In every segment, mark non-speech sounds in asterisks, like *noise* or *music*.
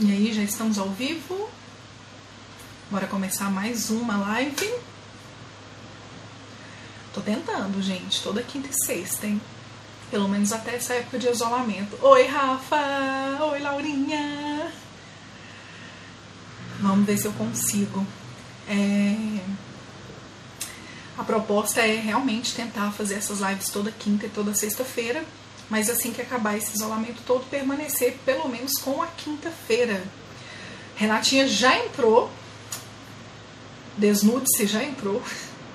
E aí, já estamos ao vivo? Bora começar mais uma live? Tô tentando, gente, toda quinta e sexta, hein? Pelo menos até essa época de isolamento. Oi, Rafa! Oi, Laurinha! Vamos ver se eu consigo. É... A proposta é realmente tentar fazer essas lives toda quinta e toda sexta-feira mas assim que acabar esse isolamento todo, permanecer pelo menos com a quinta-feira. Renatinha já entrou, desnude-se já entrou.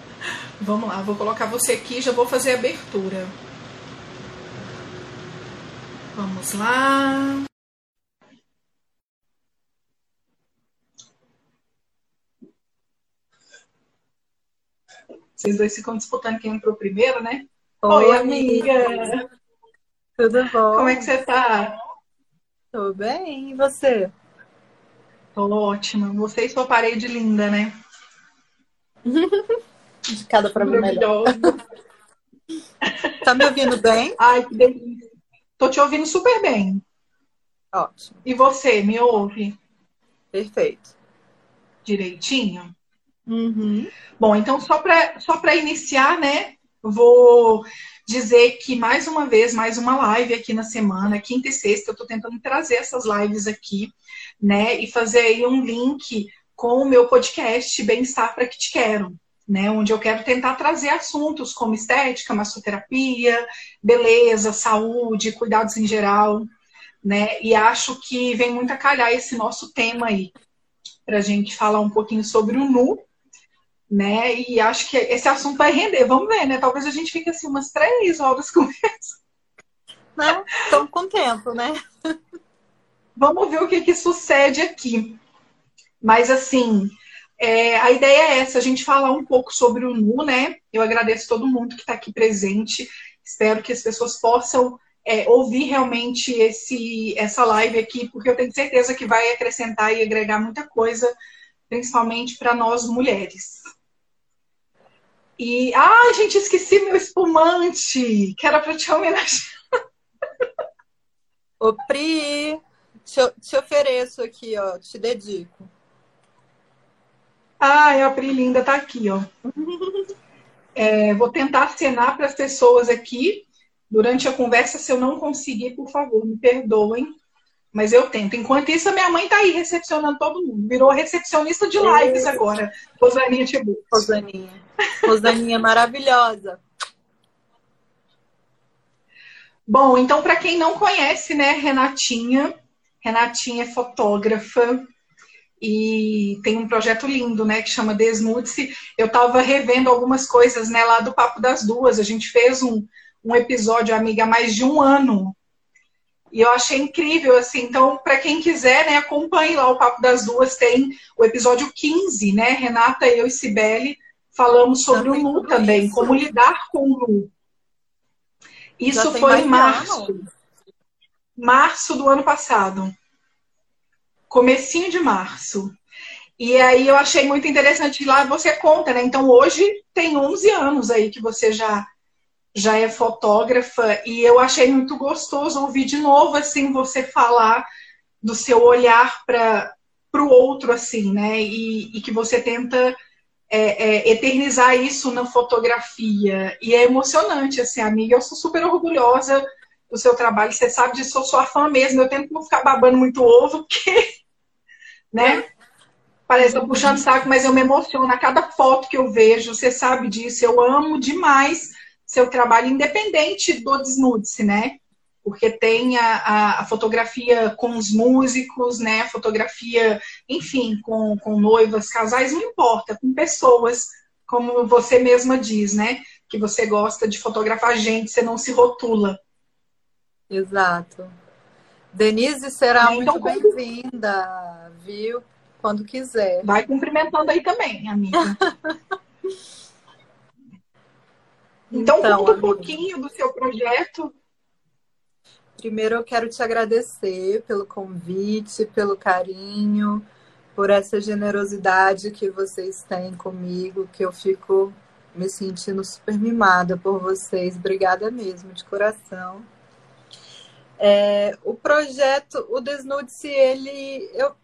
*laughs* Vamos lá, vou colocar você aqui, já vou fazer a abertura. Vamos lá. Vocês dois ficam disputando quem entrou primeiro, né? Oi, Oi amiga. amiga. Tudo bom? Como é que você tá? Tô bem, e você? Tô ótima. Você e sua parede linda, né? *laughs* De cada problema melhor. tá me ouvindo bem? Ai, que delícia. Tô te ouvindo super bem. Ótimo. E você, me ouve? Perfeito. Direitinho? Uhum. Bom, então só para só iniciar, né? Vou dizer que mais uma vez, mais uma live aqui na semana, quinta e sexta, eu estou tentando trazer essas lives aqui, né? E fazer aí um link com o meu podcast Bem-Estar para que te quero. Né, onde eu quero tentar trazer assuntos como estética, massoterapia, beleza, saúde, cuidados em geral, né? E acho que vem muito a calhar esse nosso tema aí, para a gente falar um pouquinho sobre o nu, né? E acho que esse assunto vai render. Vamos ver, né? Talvez a gente fique assim umas três horas com isso. Não, estamos com tempo, né? Vamos ver o que, que sucede aqui. Mas assim, é, a ideia é essa, a gente falar um pouco sobre o NU, né? Eu agradeço todo mundo que está aqui presente. Espero que as pessoas possam é, ouvir realmente esse, essa live aqui, porque eu tenho certeza que vai acrescentar e agregar muita coisa, principalmente para nós mulheres. E, ai, gente, esqueci meu espumante, que era para te homenagear. Ô, Pri, te, te ofereço aqui, ó, te dedico. Ai, a Pri linda tá aqui, ó. É, vou tentar acenar para as pessoas aqui durante a conversa. Se eu não conseguir, por favor, me perdoem. Mas eu tento. Enquanto isso, a minha mãe tá aí recepcionando todo mundo. Virou recepcionista de lives agora. Rosaninha Tibu. Rosaninha. Rosaninha maravilhosa. Bom, então, para quem não conhece, né, Renatinha, Renatinha é fotógrafa e tem um projeto lindo, né, que chama Desnude-se. Eu estava revendo algumas coisas, né, lá do Papo das Duas. A gente fez um, um episódio, amiga, há mais de um ano e eu achei incrível, assim. Então, para quem quiser, né, acompanhe lá o Papo das Duas. Tem o episódio 15, né? Renata, eu e Cibele falamos sobre o nu também, isso. como lidar com o nu. Isso foi em março. Ano. Março do ano passado. Comecinho de março. E aí eu achei muito interessante lá você conta, né? Então hoje tem 11 anos aí que você já já é fotógrafa e eu achei muito gostoso ouvir de novo assim você falar do seu olhar para o outro assim, né? E, e que você tenta é, é, eternizar isso na fotografia e é emocionante assim, amiga. Eu sou super orgulhosa do seu trabalho. Você sabe disso, eu sou sua fã mesmo. Eu tento não ficar babando muito ovo, porque, *laughs* né? Parece que eu puxando saco, mas eu me emociono a cada foto que eu vejo. Você sabe disso. Eu amo demais seu trabalho independente do desnude-se, né? Porque tem a, a, fotografia com os músicos, né? A fotografia, enfim, com, com noivas, casais, não importa, com pessoas, como você mesma diz, né? Que você gosta de fotografar gente, você não se rotula. Exato. Denise será então, muito bem-vinda, viu? Quando quiser. Vai cumprimentando aí também, amiga. *laughs* Então, então conta um pouquinho do seu projeto. Primeiro, eu quero te agradecer pelo convite, pelo carinho, por essa generosidade que vocês têm comigo, que eu fico me sentindo super mimada por vocês. Obrigada mesmo, de coração. É, o projeto, o Desnude-se, ele. Eu,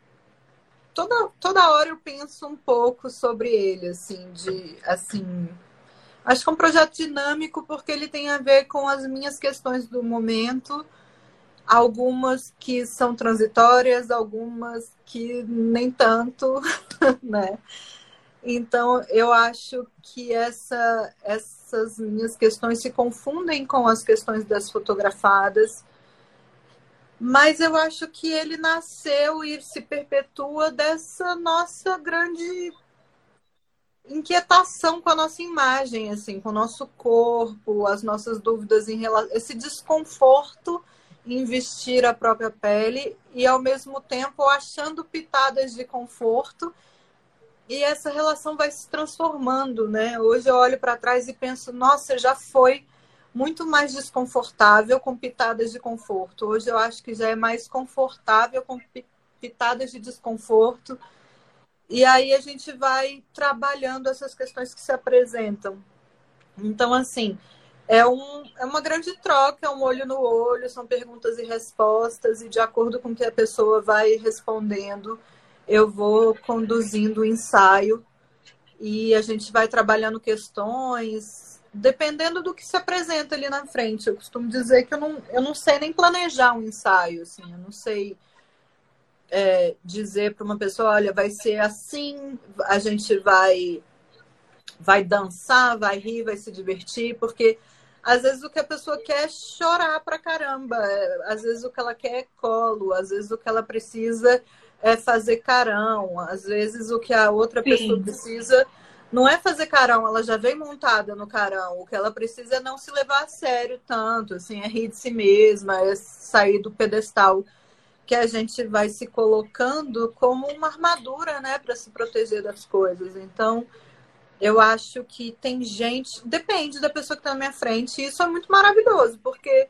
toda, toda hora eu penso um pouco sobre ele, assim, de. assim Acho que é um projeto dinâmico porque ele tem a ver com as minhas questões do momento, algumas que são transitórias, algumas que nem tanto, *laughs* né? Então, eu acho que essa, essas minhas questões se confundem com as questões das fotografadas, mas eu acho que ele nasceu e se perpetua dessa nossa grande inquietação com a nossa imagem, assim, com o nosso corpo, as nossas dúvidas em relação esse desconforto em vestir a própria pele e ao mesmo tempo achando pitadas de conforto e essa relação vai se transformando, né? Hoje eu olho para trás e penso, nossa, já foi muito mais desconfortável com pitadas de conforto. Hoje eu acho que já é mais confortável com pitadas de desconforto e aí a gente vai trabalhando essas questões que se apresentam. Então, assim, é, um, é uma grande troca, é um olho no olho, são perguntas e respostas, e de acordo com o que a pessoa vai respondendo, eu vou conduzindo o ensaio e a gente vai trabalhando questões, dependendo do que se apresenta ali na frente. Eu costumo dizer que eu não, eu não sei nem planejar um ensaio, assim, eu não sei é, dizer para uma pessoa, olha, vai ser assim, a gente vai vai dançar, vai rir, vai se divertir, porque às vezes o que a pessoa quer é chorar pra caramba, é, às vezes o que ela quer é colo, às vezes o que ela precisa é fazer carão, às vezes o que a outra Sim. pessoa precisa não é fazer carão, ela já vem montada no carão. O que ela precisa é não se levar a sério tanto, assim, é rir de si mesma, é sair do pedestal que a gente vai se colocando como uma armadura, né, para se proteger das coisas. Então, eu acho que tem gente, depende da pessoa que está na minha frente, e isso é muito maravilhoso, porque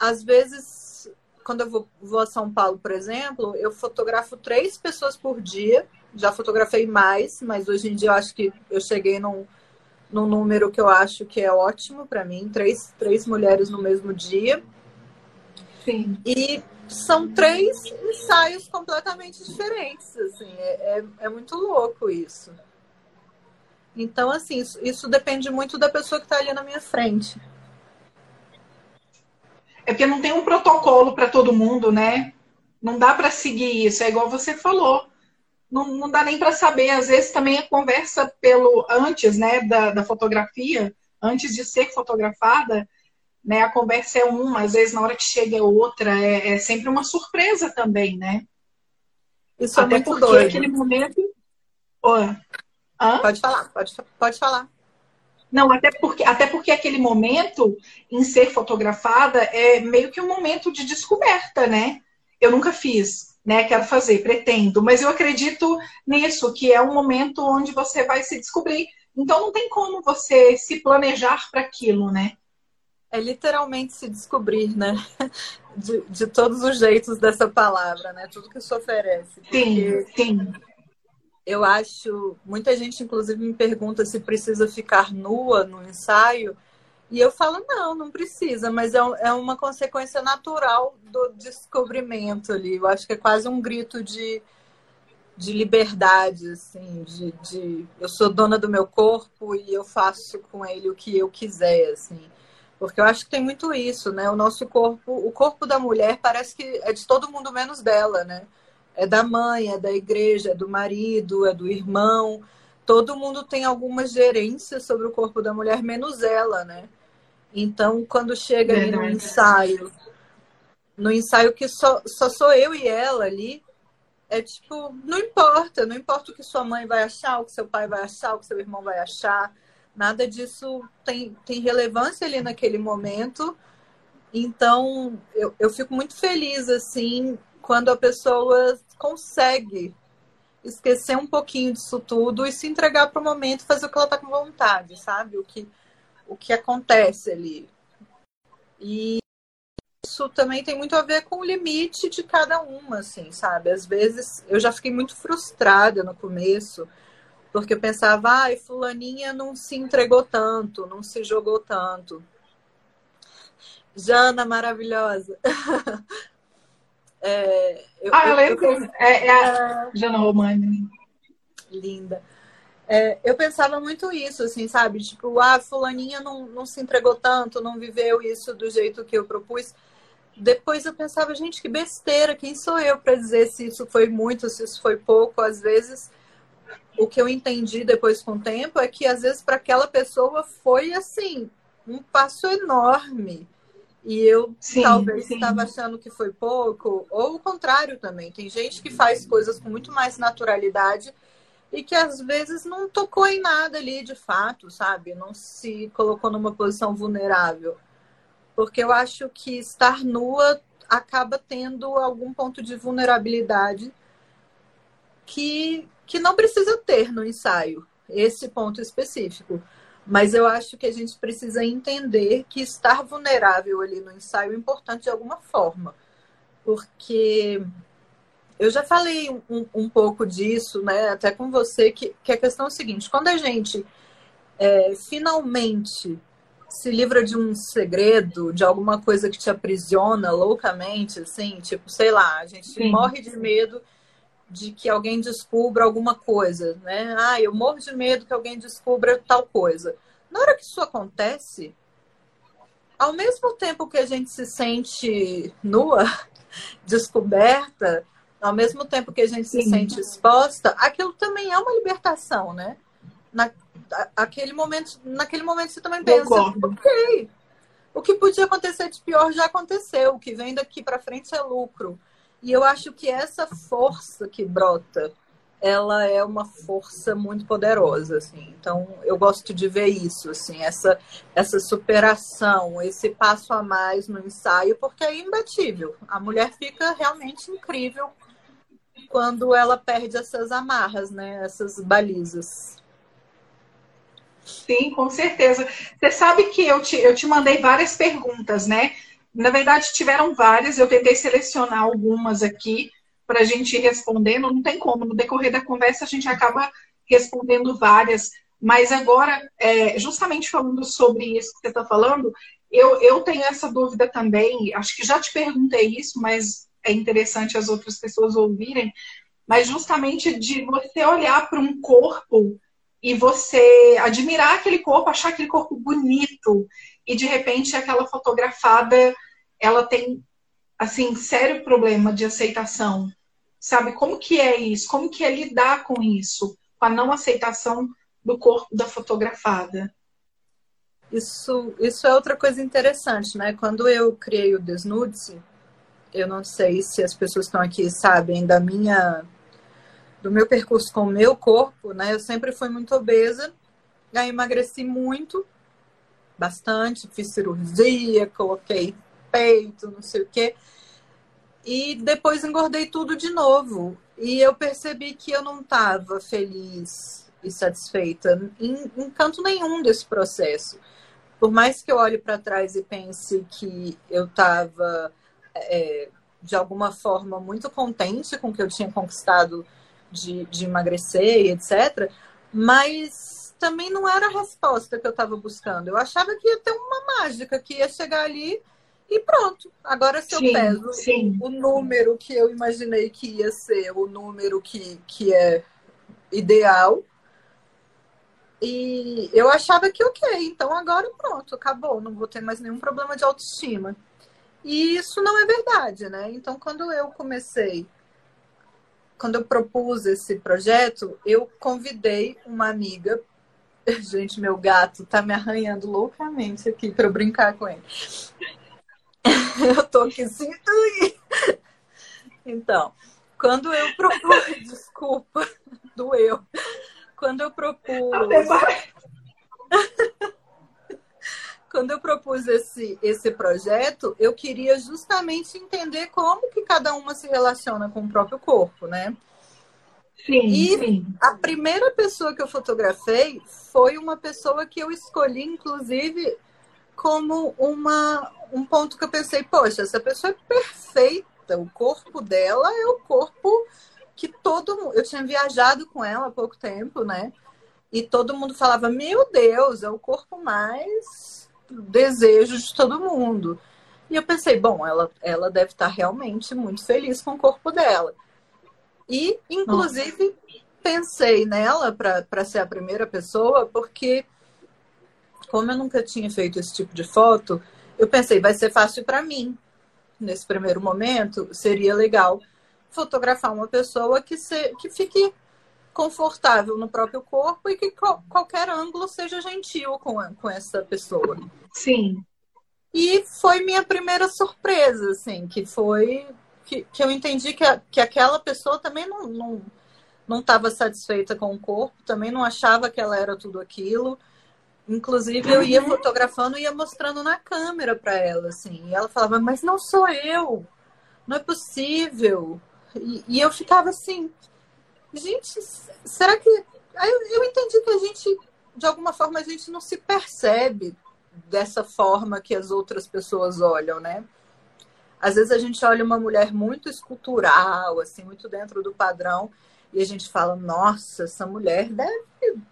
às vezes, quando eu vou, vou a São Paulo, por exemplo, eu fotografo três pessoas por dia, já fotografei mais, mas hoje em dia eu acho que eu cheguei num, num número que eu acho que é ótimo para mim, três, três mulheres no mesmo dia. Sim. E são três ensaios completamente diferentes, assim, é, é, é muito louco isso. Então, assim, isso, isso depende muito da pessoa que está ali na minha frente. É porque não tem um protocolo para todo mundo, né? Não dá para seguir isso, é igual você falou. Não, não dá nem para saber, às vezes também a conversa pelo antes, né, da, da fotografia, antes de ser fotografada, né? A conversa é uma, às vezes na hora que chega é outra, é, é sempre uma surpresa também, né? Isso é Até é muito porque doido. aquele momento. Pode falar, pode, pode falar. Não, até porque, até porque aquele momento em ser fotografada é meio que um momento de descoberta, né? Eu nunca fiz, né? Quero fazer, pretendo, mas eu acredito nisso, que é um momento onde você vai se descobrir. Então não tem como você se planejar para aquilo, né? É literalmente se descobrir, né? *laughs* De, de todos os jeitos dessa palavra, né? Tudo que isso oferece. Sim, sim. Eu acho, muita gente inclusive me pergunta se precisa ficar nua no ensaio, e eu falo, não, não precisa, mas é, é uma consequência natural do descobrimento ali. Eu acho que é quase um grito de, de liberdade, assim, de, de eu sou dona do meu corpo e eu faço com ele o que eu quiser, assim. Porque eu acho que tem muito isso, né? O nosso corpo, o corpo da mulher parece que é de todo mundo menos dela, né? É da mãe, é da igreja, é do marido, é do irmão. Todo mundo tem alguma gerência sobre o corpo da mulher, menos ela, né? Então, quando chega ali no ensaio, no ensaio que só, só sou eu e ela ali, é tipo, não importa, não importa o que sua mãe vai achar, o que seu pai vai achar, o que seu irmão vai achar Nada disso tem, tem relevância ali naquele momento. Então, eu, eu fico muito feliz, assim, quando a pessoa consegue esquecer um pouquinho disso tudo e se entregar para o momento, fazer o que ela está com vontade, sabe? O que, o que acontece ali. E isso também tem muito a ver com o limite de cada uma, assim, sabe? Às vezes eu já fiquei muito frustrada no começo porque eu pensava, ai, ah, fulaninha não se entregou tanto, não se jogou tanto. Jana maravilhosa. *laughs* É, eu, ah, eu lembro. Eu, é, é a Jana Romani. Linda. É, eu pensava muito isso, assim, sabe? Tipo, ah, fulaninha não, não se entregou tanto, não viveu isso do jeito que eu propus. Depois eu pensava, gente, que besteira, quem sou eu para dizer se isso foi muito, se isso foi pouco? Às vezes, o que eu entendi depois com o tempo é que, às vezes, para aquela pessoa foi, assim, um passo enorme e eu sim, talvez estava achando que foi pouco, ou o contrário também. Tem gente que faz coisas com muito mais naturalidade e que às vezes não tocou em nada ali de fato, sabe? Não se colocou numa posição vulnerável. Porque eu acho que estar nua acaba tendo algum ponto de vulnerabilidade que, que não precisa ter no ensaio, esse ponto específico. Mas eu acho que a gente precisa entender que estar vulnerável ali no ensaio é importante de alguma forma. Porque eu já falei um, um pouco disso, né, até com você, que, que a questão é a seguinte: quando a gente é, finalmente se livra de um segredo, de alguma coisa que te aprisiona loucamente, assim, tipo, sei lá, a gente Sim. morre de medo de que alguém descubra alguma coisa, né? Ah, eu morro de medo que alguém descubra tal coisa. Na hora que isso acontece, ao mesmo tempo que a gente se sente nua, *laughs* descoberta, ao mesmo tempo que a gente Sim. se sente exposta, aquilo também é uma libertação, né? Na, aquele momento, naquele momento você também pensa, ok, o que podia acontecer de pior já aconteceu, o que vem daqui para frente é lucro. E eu acho que essa força que brota, ela é uma força muito poderosa, assim. Então, eu gosto de ver isso, assim, essa essa superação, esse passo a mais no ensaio, porque é imbatível. A mulher fica realmente incrível quando ela perde essas amarras, né, essas balizas. Sim, com certeza. Você sabe que eu te, eu te mandei várias perguntas, né? Na verdade, tiveram várias, eu tentei selecionar algumas aqui para a gente ir respondendo. Não tem como, no decorrer da conversa a gente acaba respondendo várias. Mas agora, é, justamente falando sobre isso que você está falando, eu, eu tenho essa dúvida também. Acho que já te perguntei isso, mas é interessante as outras pessoas ouvirem. Mas justamente de você olhar para um corpo e você admirar aquele corpo, achar aquele corpo bonito, e de repente aquela fotografada ela tem assim sério problema de aceitação. Sabe como que é isso? Como que é lidar com isso, com a não aceitação do corpo da fotografada? Isso, isso é outra coisa interessante, né? Quando eu criei o Desnude, eu não sei se as pessoas que estão aqui sabem da minha do meu percurso com o meu corpo, né? Eu sempre fui muito obesa, aí emagreci muito, bastante, fiz cirurgia, coloquei peito, não sei o quê. E depois engordei tudo de novo. E eu percebi que eu não estava feliz e satisfeita em, em canto nenhum desse processo. Por mais que eu olhe para trás e pense que eu estava, é, de alguma forma, muito contente com o que eu tinha conquistado de, de emagrecer e etc., mas também não era a resposta que eu estava buscando. Eu achava que ia ter uma mágica, que ia chegar ali e pronto. Agora, se eu sim, peso sim. o número que eu imaginei que ia ser, o número que, que é ideal, e eu achava que ok, então agora pronto, acabou, não vou ter mais nenhum problema de autoestima. E isso não é verdade, né? Então, quando eu comecei, quando eu propus esse projeto, eu convidei uma amiga. *laughs* Gente, meu gato tá me arranhando loucamente aqui para eu brincar com ele. *laughs* eu tô aqui assim. Então, quando eu propus, *laughs* desculpa, doeu. Quando eu propus. *laughs* quando eu propus esse, esse projeto, eu queria justamente entender como que cada uma se relaciona com o próprio corpo, né? Sim, e sim. a primeira pessoa que eu fotografei foi uma pessoa que eu escolhi, inclusive, como uma, um ponto que eu pensei, poxa, essa pessoa é perfeita, o corpo dela é o corpo que todo mundo. Eu tinha viajado com ela há pouco tempo, né? E todo mundo falava, meu Deus, é o corpo mais desejo de todo mundo. E eu pensei, bom, ela, ela deve estar realmente muito feliz com o corpo dela. E, inclusive, Nossa. pensei nela para ser a primeira pessoa, porque, como eu nunca tinha feito esse tipo de foto, eu pensei, vai ser fácil para mim. Nesse primeiro momento, seria legal fotografar uma pessoa que, se, que fique confortável no próprio corpo e que qualquer ângulo seja gentil com, com essa pessoa. Sim. E foi minha primeira surpresa, assim, que foi que, que eu entendi que, a, que aquela pessoa também não não não estava satisfeita com o corpo, também não achava que ela era tudo aquilo. Inclusive, eu ia fotografando e ia mostrando na câmera para ela, assim. E ela falava, mas não sou eu, não é possível. E, e eu ficava assim, gente, será que. Aí eu, eu entendi que a gente, de alguma forma, a gente não se percebe dessa forma que as outras pessoas olham, né? Às vezes a gente olha uma mulher muito escultural, assim, muito dentro do padrão, e a gente fala, nossa, essa mulher deve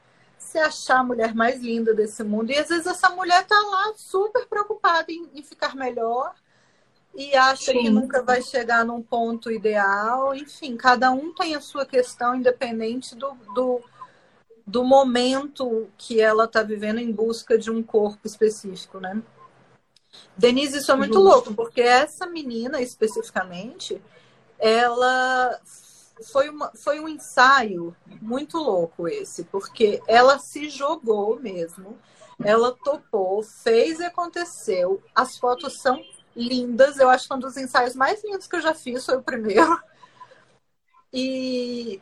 se achar a mulher mais linda desse mundo. E às vezes essa mulher tá lá super preocupada em, em ficar melhor e acha Sim. que nunca vai chegar num ponto ideal. Enfim, cada um tem a sua questão, independente do, do do momento que ela está vivendo em busca de um corpo específico, né? Denise, isso é muito Justo. louco, porque essa menina especificamente, ela foi, uma, foi um ensaio muito louco esse, porque ela se jogou mesmo, ela topou, fez e aconteceu. As fotos são lindas, eu acho que um dos ensaios mais lindos que eu já fiz foi o primeiro. E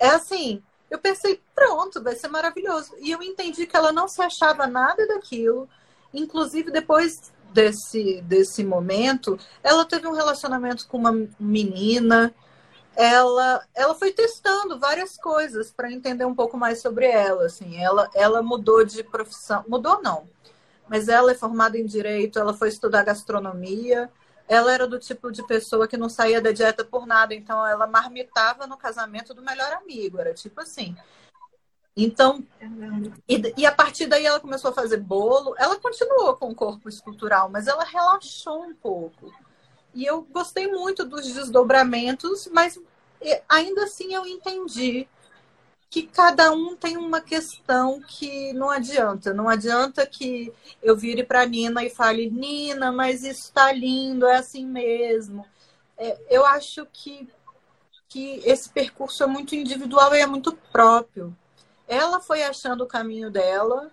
é assim, eu pensei, pronto, vai ser maravilhoso. E eu entendi que ela não se achava nada daquilo. Inclusive, depois desse, desse momento, ela teve um relacionamento com uma menina. Ela, ela foi testando várias coisas para entender um pouco mais sobre ela. Assim, ela, ela mudou de profissão. Mudou, não. Mas ela é formada em direito, ela foi estudar gastronomia ela era do tipo de pessoa que não saía da dieta por nada, então ela marmitava no casamento do melhor amigo, era tipo assim. Então, e, e, a partir daí ela começou a fazer bolo. Ela continuou com o corpo escultural, mas ela relaxou um pouco. E eu gostei muito dos desdobramentos, mas ainda assim eu entendi que cada um tem uma questão que não adianta. Não adianta que eu vire para Nina e fale, Nina, mas isso está lindo, é assim mesmo. É, eu acho que, que esse percurso é muito individual e é muito próprio. Ela foi achando o caminho dela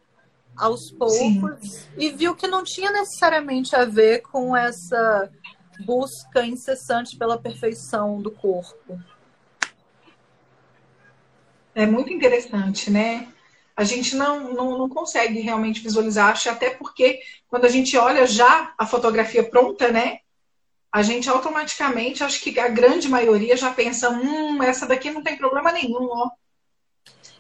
aos poucos Sim. e viu que não tinha necessariamente a ver com essa busca incessante pela perfeição do corpo. É muito interessante, né? A gente não, não, não consegue realmente visualizar, acho até porque quando a gente olha já a fotografia pronta, né? A gente automaticamente, acho que a grande maioria já pensa, hum, essa daqui não tem problema nenhum, ó.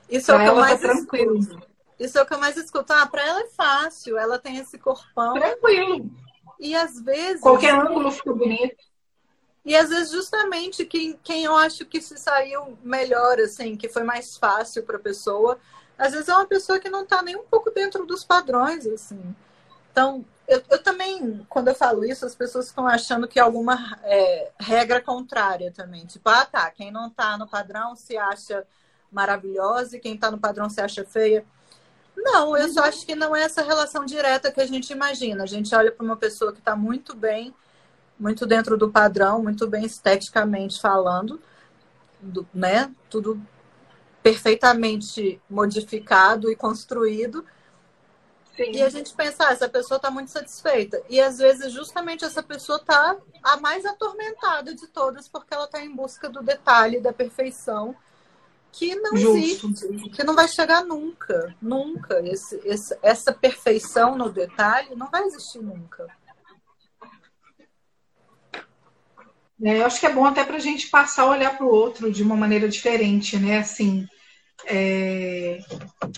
Isso pra é o que eu mais tá escuto. Isso é o que eu mais escuto. Ah, para ela é fácil, ela tem esse corpão. Tranquilo. E às vezes. Qualquer ângulo fica bonito. E às vezes justamente quem, quem eu acho que se saiu melhor, assim, que foi mais fácil para a pessoa, às vezes é uma pessoa que não está nem um pouco dentro dos padrões, assim. Então, eu, eu também, quando eu falo isso, as pessoas ficam achando que é alguma é, regra contrária também. Tipo, ah, tá, quem não está no padrão se acha maravilhosa e quem está no padrão se acha feia. Não, eu só uhum. acho que não é essa relação direta que a gente imagina. A gente olha para uma pessoa que está muito bem muito dentro do padrão, muito bem esteticamente falando, do, né? Tudo perfeitamente modificado e construído. Sim. E a gente pensa, ah, essa pessoa está muito satisfeita. E às vezes justamente essa pessoa está a mais atormentada de todas, porque ela está em busca do detalhe, da perfeição, que não Justo. existe, que não vai chegar nunca, nunca. Esse, esse, essa perfeição no detalhe não vai existir nunca. É, eu acho que é bom até para a gente passar a olhar para o outro de uma maneira diferente, né? Assim, é,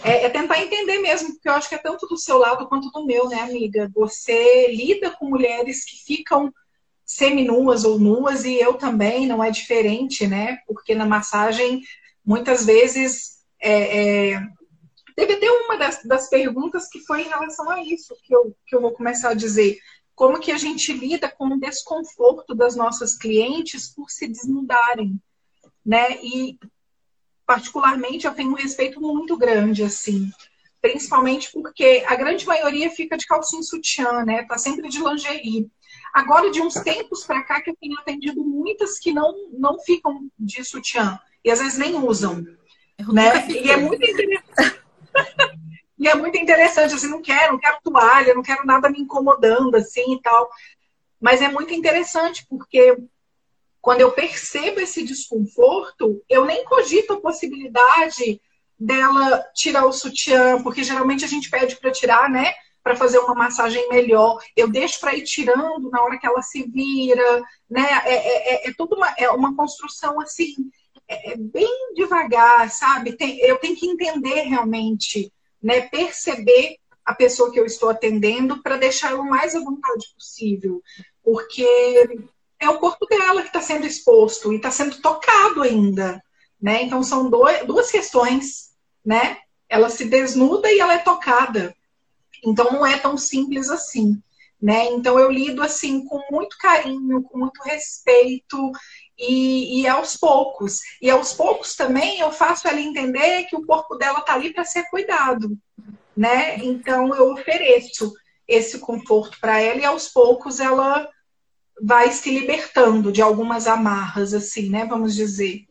é, é, tentar entender mesmo, porque eu acho que é tanto do seu lado quanto do meu, né, amiga? Você lida com mulheres que ficam seminuas ou nuas e eu também, não é diferente, né? Porque na massagem, muitas vezes, é, é, teve até uma das, das perguntas que foi em relação a isso, que eu, que eu vou começar a dizer como que a gente lida com o desconforto das nossas clientes por se desnudarem, né? E particularmente eu tenho um respeito muito grande assim, principalmente porque a grande maioria fica de calcinha sutiã, né? Tá sempre de lingerie. Agora de uns tempos para cá que eu tenho atendido muitas que não não ficam de sutiã e às vezes nem usam, né? E é muito interessante. *laughs* E é muito interessante, assim, não quero, não quero toalha, não quero nada me incomodando, assim, e tal. Mas é muito interessante, porque quando eu percebo esse desconforto, eu nem cogito a possibilidade dela tirar o sutiã, porque geralmente a gente pede para tirar, né? Para fazer uma massagem melhor. Eu deixo para ir tirando na hora que ela se vira, né? É, é, é, é tudo uma, é uma construção assim, é, é bem devagar, sabe? Tem, eu tenho que entender realmente né, perceber a pessoa que eu estou atendendo para deixar ela o mais à vontade possível, porque é o corpo dela que está sendo exposto e está sendo tocado ainda, né? Então são dois, duas questões, né? Ela se desnuda e ela é tocada. Então não é tão simples assim, né? Então eu lido assim com muito carinho, com muito respeito e, e, aos poucos. E aos poucos também eu faço ela entender que o corpo dela está ali para ser cuidado, né? Então eu ofereço esse conforto para ela e aos poucos ela vai se libertando de algumas amarras, assim, né? Vamos dizer.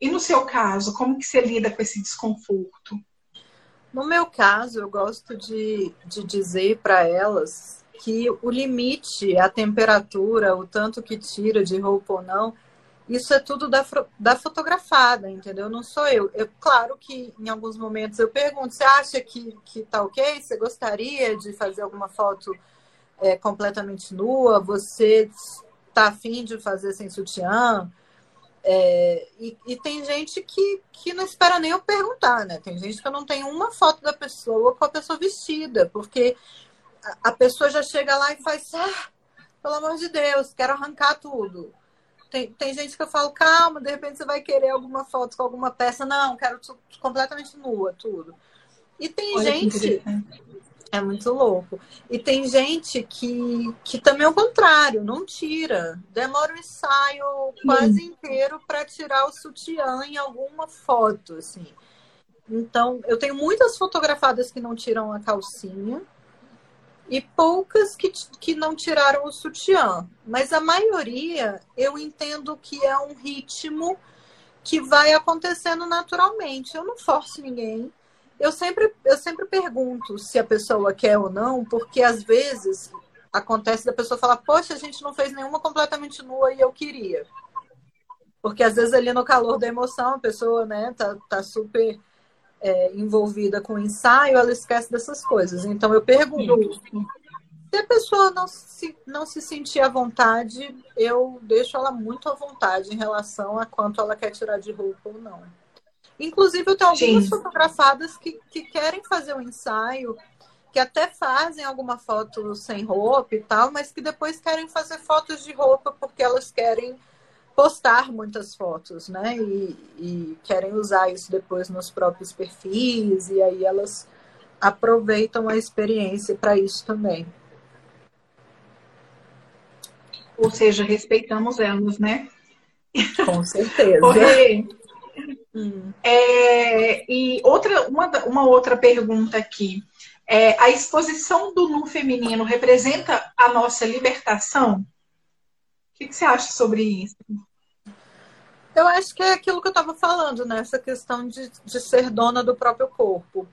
E no seu caso, como que você lida com esse desconforto? No meu caso, eu gosto de, de dizer para elas que o limite, a temperatura, o tanto que tira de roupa ou não, isso é tudo da, da fotografada, entendeu? Não sou eu. eu. Claro que em alguns momentos eu pergunto: você acha que, que tá ok? Você gostaria de fazer alguma foto é, completamente nua? Você tá afim de fazer sem sutiã? É, e, e, tem gente que, que não espera nem eu perguntar, né? Tem gente que eu não tenho uma foto da pessoa com a pessoa vestida, porque a, a pessoa já chega lá e faz, ah, pelo amor de Deus, quero arrancar tudo. Tem, tem gente que eu falo, calma, de repente você vai querer alguma foto com alguma peça. Não, quero completamente nua, tudo. E tem Olha gente. É muito louco. E tem gente que, que também é o contrário, não tira. Demora o ensaio quase inteiro para tirar o sutiã em alguma foto, assim. Então, eu tenho muitas fotografadas que não tiram a calcinha e poucas que, que não tiraram o sutiã. Mas a maioria eu entendo que é um ritmo que vai acontecendo naturalmente. Eu não forço ninguém. Eu sempre, eu sempre pergunto se a pessoa quer ou não, porque às vezes acontece da pessoa falar, poxa, a gente não fez nenhuma completamente nua e eu queria. Porque às vezes ali no calor da emoção, a pessoa né, tá, tá super é, envolvida com o ensaio, ela esquece dessas coisas. Então eu pergunto. Se a pessoa não se, não se sentir à vontade, eu deixo ela muito à vontade em relação a quanto ela quer tirar de roupa ou não. Inclusive, eu tenho algumas Sim. fotografadas que, que querem fazer um ensaio, que até fazem alguma foto sem roupa e tal, mas que depois querem fazer fotos de roupa porque elas querem postar muitas fotos, né? E, e, querem usar isso depois nos próprios perfis, e aí elas aproveitam a experiência para isso também. Ou seja, respeitamos elas, né? Com *laughs* certeza. hum. é, e outra, uma, uma outra pergunta aqui. É, a exposição do nu feminino representa a nossa libertação? O que, que você acha sobre isso? Eu acho que é aquilo que eu estava falando, né? Essa questão de, de ser dona do próprio corpo.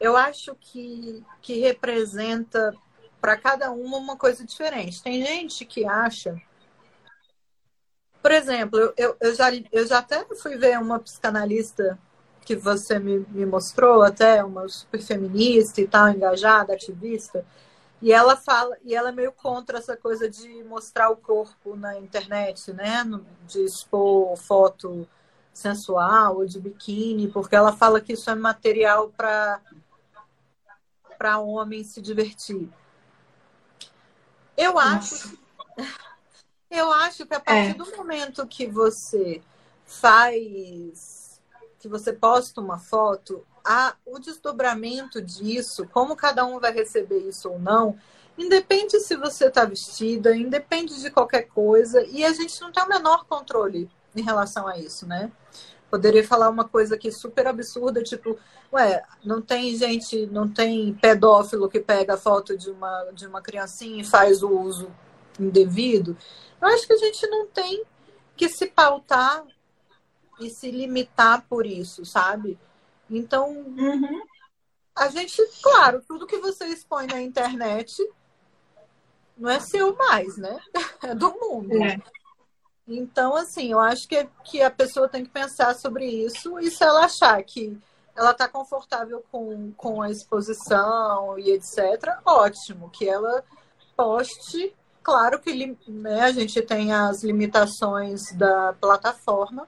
Eu acho que, que representa para cada uma uma coisa diferente. Tem gente que acha. Por exemplo, eu, eu, já, eu já até fui ver uma psicanalista que você me, me mostrou, até uma super feminista e tal, engajada, ativista. E ela fala, e ela é meio contra essa coisa de mostrar o corpo na internet, né? De expor foto sensual ou de biquíni, porque ela fala que isso é material para para homem se divertir. Eu acho *laughs* eu acho que a partir é. do momento que você faz que você posta uma foto, a, o desdobramento disso, como cada um vai receber isso ou não, Independe se você está vestida, independe de qualquer coisa, e a gente não tem o menor controle em relação a isso, né? Poderia falar uma coisa aqui super absurda, tipo, ué, não tem gente, não tem pedófilo que pega a foto de uma, de uma criancinha e faz o uso indevido. Eu acho que a gente não tem que se pautar e se limitar por isso, sabe? Então, uhum. a gente, claro, tudo que você expõe na internet não é seu mais, né? *laughs* É do mundo. É. Então, assim, eu acho que, que a pessoa tem que pensar sobre isso e se ela achar que ela está confortável com, com a exposição e etc., ótimo, que ela poste. Claro que né, a gente tem as limitações da plataforma,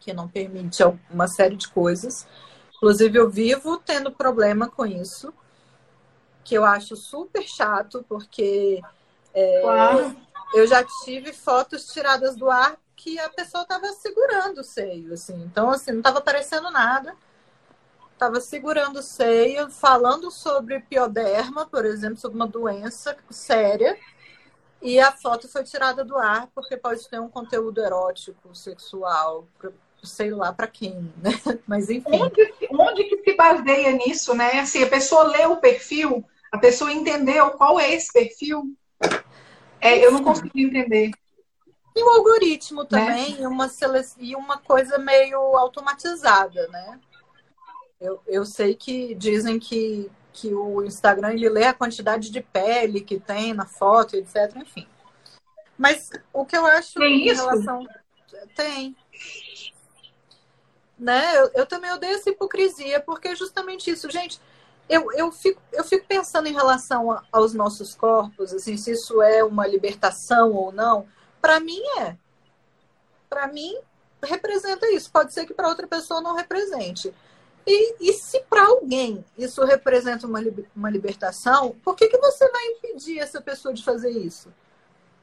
que não permite uma série de coisas. Inclusive, eu vivo tendo problema com isso, que eu acho super chato, porque é, claro. eu já tive fotos tiradas do ar que a pessoa estava segurando o seio, assim. Então, assim, não estava aparecendo nada. Estava segurando o seio, falando sobre pioderma, por exemplo, sobre uma doença séria. E a foto foi tirada do ar porque pode ter um conteúdo erótico, sexual, sei lá para quem, né? *laughs* Mas enfim. Onde, onde que se baseia nisso, né? Assim, a pessoa lê o perfil, a pessoa entendeu qual é esse perfil. É, eu não consegui entender. E o algoritmo né? também, né? uma sele... e uma coisa meio automatizada, né? Eu, eu sei que dizem que, que o Instagram ele lê a quantidade de pele que tem na foto, etc. Enfim. Mas o que eu acho tem em isso? relação. Tem né? Eu, eu, também odeio essa hipocrisia, porque é justamente isso, gente. Eu, eu, fico, eu fico pensando em relação a, aos nossos corpos, assim, se isso é uma libertação ou não. Para mim é. Para mim representa isso. Pode ser que para outra pessoa não represente. E, e se para alguém isso representa uma, uma libertação, por que, que você vai impedir essa pessoa de fazer isso?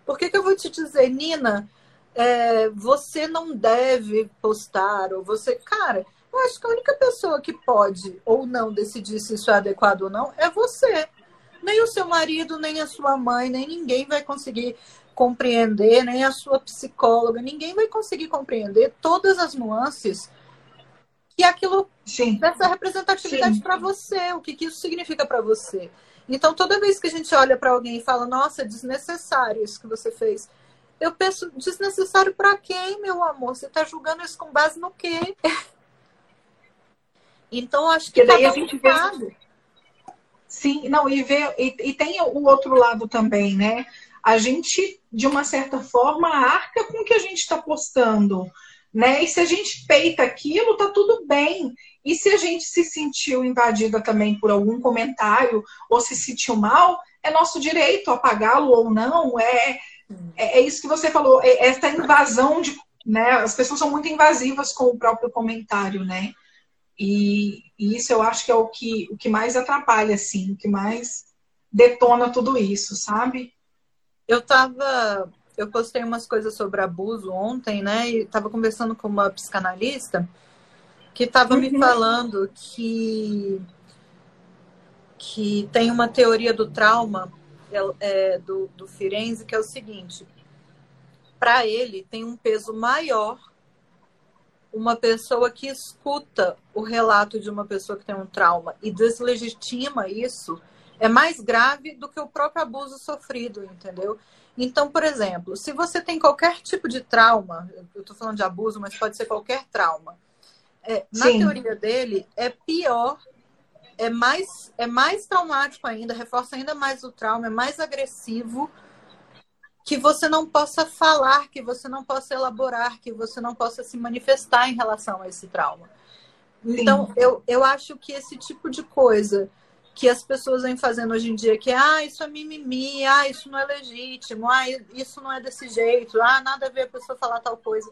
Por que, que eu vou te dizer, Nina, é, você não deve postar, ou você. Cara, eu acho que a única pessoa que pode ou não decidir se isso é adequado ou não é você. Nem o seu marido, nem a sua mãe, nem ninguém vai conseguir compreender, nem a sua psicóloga, ninguém vai conseguir compreender todas as nuances que aquilo Sim. dessa representatividade para você, o que, que isso significa para você. Então, toda vez que a gente olha para alguém e fala, nossa, é desnecessário isso que você fez, eu penso, desnecessário para quem, meu amor? Você está julgando isso com base no quê? *laughs* então, acho que, que daí a gente vê... Sim, não, e, vê, e, e tem o outro lado também, né? A gente, de uma certa forma, arca com o que a gente está postando. Né? E se a gente peita aquilo, tá tudo bem. E se a gente se sentiu invadida também por algum comentário ou se sentiu mal, é nosso direito apagá-lo ou não. É, é, é isso que você falou, é, essa invasão de. Né, as pessoas são muito invasivas com o próprio comentário, né? E, e, isso eu acho que é o que, o que mais atrapalha, assim, o que mais detona tudo isso, sabe? Eu tava. Eu postei umas coisas sobre abuso ontem, né? E tava conversando com uma psicanalista que estava uhum. me falando que que tem uma teoria do trauma é, do, do Firenze, que é o seguinte: para ele tem um peso maior uma pessoa que escuta o relato de uma pessoa que tem um trauma e deslegitima isso é mais grave do que o próprio abuso sofrido, entendeu? Então, por exemplo, se você tem qualquer tipo de trauma, eu estou falando de abuso, mas pode ser qualquer trauma, é, na teoria dele, é pior é mais, é mais traumático ainda, reforça ainda mais o trauma, é mais agressivo que você não possa falar, que você não possa elaborar, que você não possa se manifestar em relação a esse trauma. Então, eu, eu acho que esse tipo de coisa que as pessoas vêm fazendo hoje em dia, que ah, isso é mimimi, ah, isso não é legítimo, ah, isso não é desse jeito, ah, nada a ver a pessoa falar tal coisa.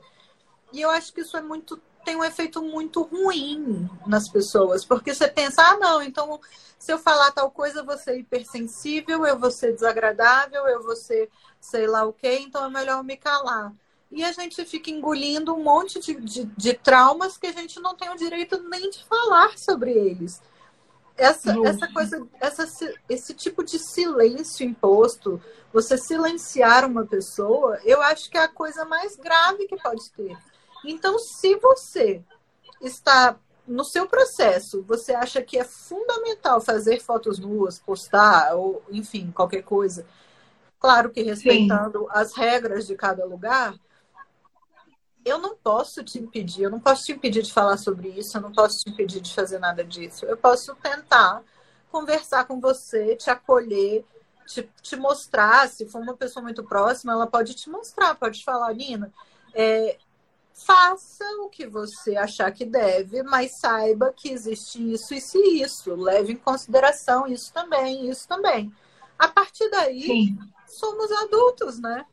E eu acho que isso é muito tem um efeito muito ruim nas pessoas, porque você pensa, ah, não, então se eu falar tal coisa, eu vou ser hipersensível, eu vou ser desagradável, eu vou ser sei lá o quê, então é melhor me calar. E a gente fica engolindo um monte de, de, de traumas que a gente não tem o direito nem de falar sobre eles. essa, essa coisa, essa, esse tipo de silêncio imposto, você silenciar uma pessoa, eu acho que é a coisa mais grave que pode ter. Então, se você está no seu processo, você acha que é fundamental fazer fotos nuas, postar, ou enfim, qualquer coisa, claro que respeitando Sim. as regras de cada lugar, eu não posso te impedir, eu não posso te impedir de falar sobre isso, eu não posso te impedir de fazer nada disso. Eu posso tentar conversar com você, te acolher, te, te mostrar. Se for uma pessoa muito próxima, ela pode te mostrar, pode te falar, Nina, é, faça o que você achar que deve, mas saiba que existe isso, e isso. Leve em consideração isso também, isso também. A partir daí, Sim. somos adultos, né?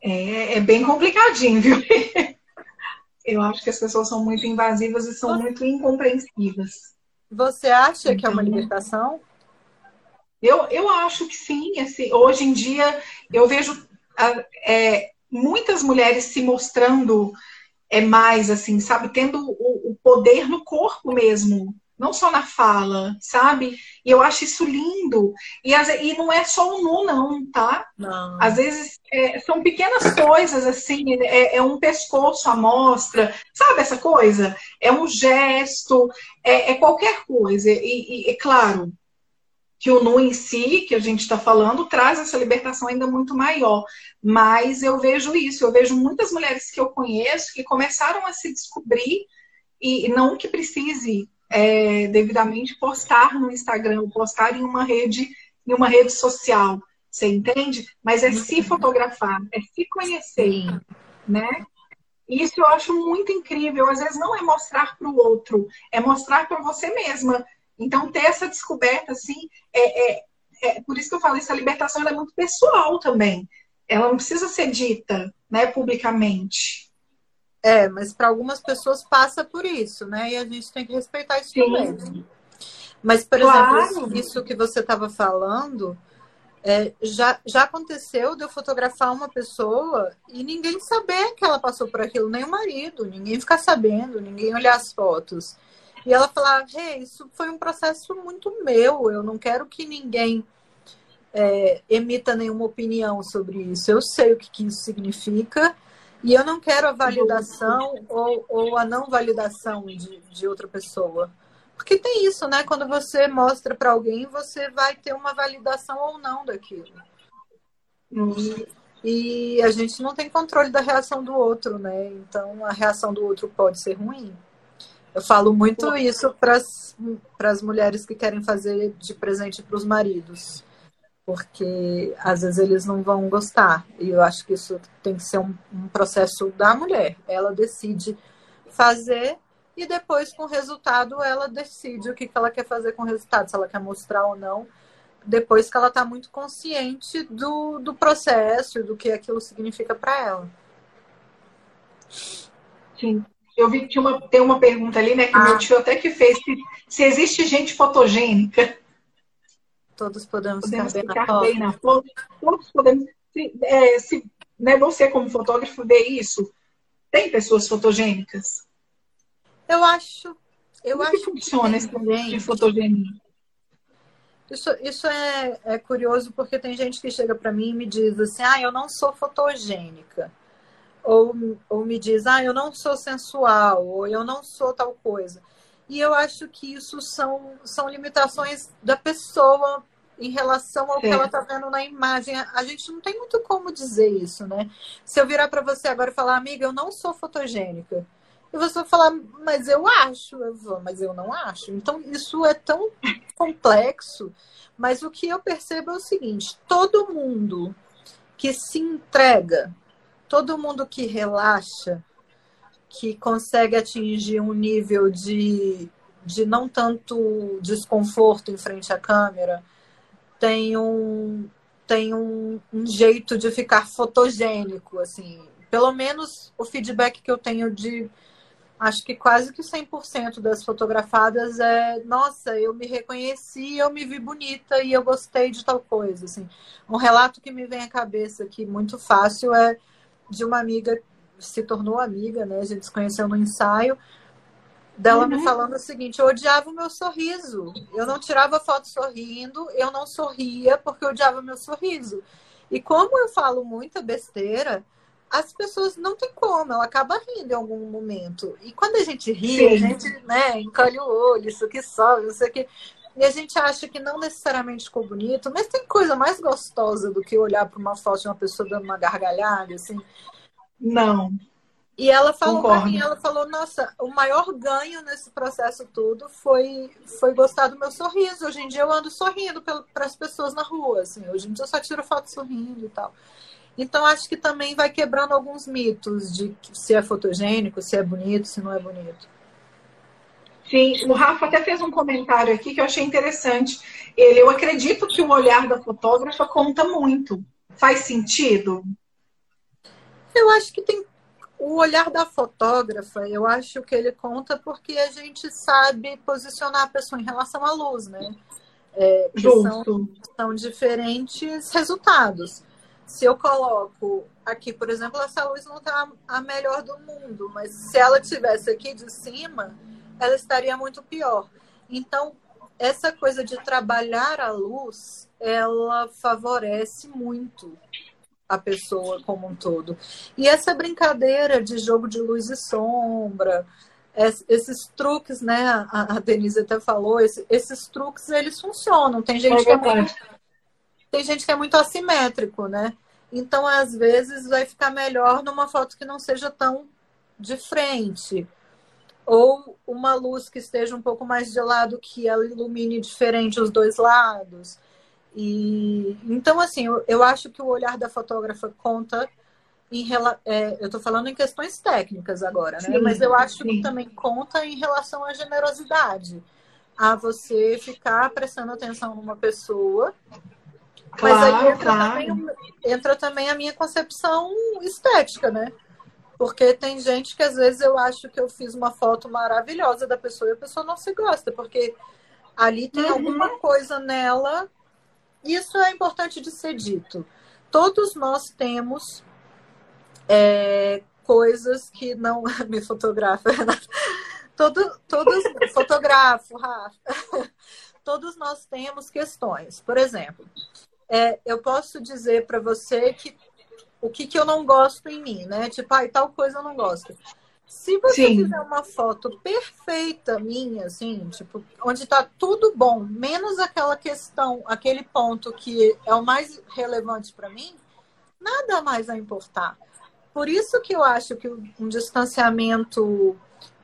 É, é bem complicadinho, viu? *laughs* Eu acho que as pessoas são muito invasivas e são muito incompreensivas. Você acha então, que é uma libertação? Eu, eu acho que sim. Assim, hoje em dia, eu vejo é, muitas mulheres se mostrando é mais assim, sabe, tendo o, o, poder no corpo mesmo, não só na fala, sabe? E eu acho isso lindo. E, e não é só o nu, não, tá? Não. Às vezes é, são pequenas coisas, assim, é, é, um pescoço à mostra, sabe essa coisa? É um gesto, é, é qualquer coisa. E, e, é claro, que o nu em si, que a gente está falando, traz essa libertação ainda muito maior. Mas eu vejo isso, eu vejo muitas mulheres que eu conheço que começaram a se descobrir, e não que precise é, devidamente postar no Instagram, postar em uma rede, em uma rede social. Você entende? Mas é se fotografar, é se conhecer, né? Isso eu acho muito incrível. Às vezes não é mostrar para o outro, é mostrar para você mesma. Então, ter essa descoberta, assim, é, é, é, por isso que eu falo, essa libertação é muito pessoal também. Ela não precisa ser dita, né, publicamente. É, mas para algumas pessoas passa por isso, né? E a gente tem que respeitar isso Sim. também. Mas, por claro. exemplo, isso que você estava falando, é, já, já aconteceu de eu fotografar uma pessoa e ninguém saber que ela passou por aquilo, nem o marido, ninguém ficar sabendo, ninguém olhar as fotos. E ela falava, hey, isso foi um processo muito meu, eu não quero que ninguém é, emita nenhuma opinião sobre isso. Eu sei o que, que isso significa e eu não quero a validação ou, ou a não validação de, de outra pessoa. Porque tem isso, né? Quando você mostra para alguém, você vai ter uma validação ou não daquilo. E, e, a gente não tem controle da reação do outro, né? Então a reação do outro pode ser ruim. Eu falo muito isso para as mulheres que querem fazer de presente para os maridos, porque às vezes eles não vão gostar. E eu acho que isso tem que ser um, um processo da mulher. Ela decide fazer e depois, com o resultado, ela decide o que, que ela quer fazer com o resultado, se ela quer mostrar ou não, depois que ela está muito consciente do, do processo e do que aquilo significa para ela. Sim. Eu vi que tinha uma, tem uma pergunta ali, né, que ah. meu tio até que fez, se, se existe gente fotogênica. Todos podemos, podemos ficar, na bem na foto. Todos podemos. Se, é, se né, você, como fotógrafo, vê isso, tem pessoas fotogênicas? Eu acho. Eu Como acho que funciona que esse tipo de fotogenia? Isso, isso é, é curioso porque tem gente que chega para mim e me diz assim: ah, eu não sou fotogênica ou, ou me diz, ah, eu não sou sensual, ou eu não sou tal coisa. E eu acho que isso são, são limitações da pessoa em relação ao é. que ela está vendo na imagem. A gente não tem muito como dizer isso, né? Se eu virar para você agora e falar, amiga, eu não sou fotogênica. E você vai falar, mas eu acho, eu vou, mas eu não acho. Então, isso é tão complexo. Mas o que eu percebo é o seguinte: todo mundo que se entrega todo mundo que relaxa, que consegue atingir um nível de, de não tanto desconforto em frente à câmera, tem um, tem um, um jeito de ficar fotogênico, assim. Pelo menos o feedback que eu tenho de acho que quase que 100% das fotografadas é, nossa, eu me reconheci, eu me vi bonita e eu gostei de tal coisa, assim. Um relato que me vem à cabeça aqui muito fácil é de uma amiga, se tornou amiga, né? A gente se conheceu no ensaio. dela uhum. me falando o seguinte: eu odiava o meu sorriso. Eu não tirava foto sorrindo, eu não sorria porque eu odiava o meu sorriso. E como eu falo muita besteira, as pessoas não tem como, ela acaba rindo em algum momento. E quando a gente ri, Sim. a gente né, encolhe o olho, isso que sobe, não sei o que. E a gente acha que não necessariamente ficou bonito, mas tem coisa mais gostosa do que olhar para uma foto de uma pessoa dando uma gargalhada, assim. Não. E ela falou para mim, ela falou, nossa, o maior ganho nesse processo todo foi, foi gostar do meu sorriso. Hoje em dia eu ando sorrindo para as pessoas na rua, assim. Hoje em dia eu só tiro foto sorrindo e tal. Então acho que também vai quebrando alguns mitos de se é fotogênico, se é bonito, se não é bonito. Sim, o Rafa até fez um comentário aqui que eu achei interessante. Ele, eu acredito que o olhar da fotógrafa conta muito. Faz sentido? Eu acho que tem o olhar da fotógrafa, eu acho que ele conta porque a gente sabe posicionar a pessoa em relação à luz, né? É, que são, são diferentes resultados. Se eu coloco aqui, por exemplo, essa luz não está a melhor do mundo, mas se ela tivesse aqui de cima, ela estaria muito pior. Então, essa coisa de trabalhar a luz, ela favorece muito a pessoa como um todo. E essa brincadeira de jogo de luz e sombra, esses truques, né? A Denise até falou, esses truques eles funcionam. Tem gente, é que é muito, tem gente que é muito assimétrico, né? Então, às vezes, vai ficar melhor numa foto que não seja tão de frente. Ou uma luz que esteja um pouco mais de lado, que ela ilumine diferente os dois lados. E então, assim, eu, eu acho que o olhar da fotógrafa conta em é, eu estou falando em questões técnicas agora, né? Sim, Mas eu acho sim. que também conta em relação à generosidade, a você ficar prestando atenção numa pessoa. Claro, mas aí entra, claro. também, entra também a minha concepção estética, né? Porque tem gente que às vezes eu acho que eu fiz uma foto maravilhosa da pessoa e a pessoa não se gosta, porque ali tem uhum. alguma coisa nela isso é importante de ser dito. Todos nós temos é, coisas que não. *laughs* Me fotografa, Todo, todos. Fotografo, Rafa. *laughs* Todos nós temos questões. Por exemplo, é, eu posso dizer para você que o que, que eu não gosto em mim, né? Tipo, ah, tal coisa eu não gosto. Se você Sim. fizer uma foto perfeita minha, assim, tipo, onde tá tudo bom, menos aquela questão, aquele ponto que é o mais relevante para mim, nada mais vai importar. Por isso que eu acho que um distanciamento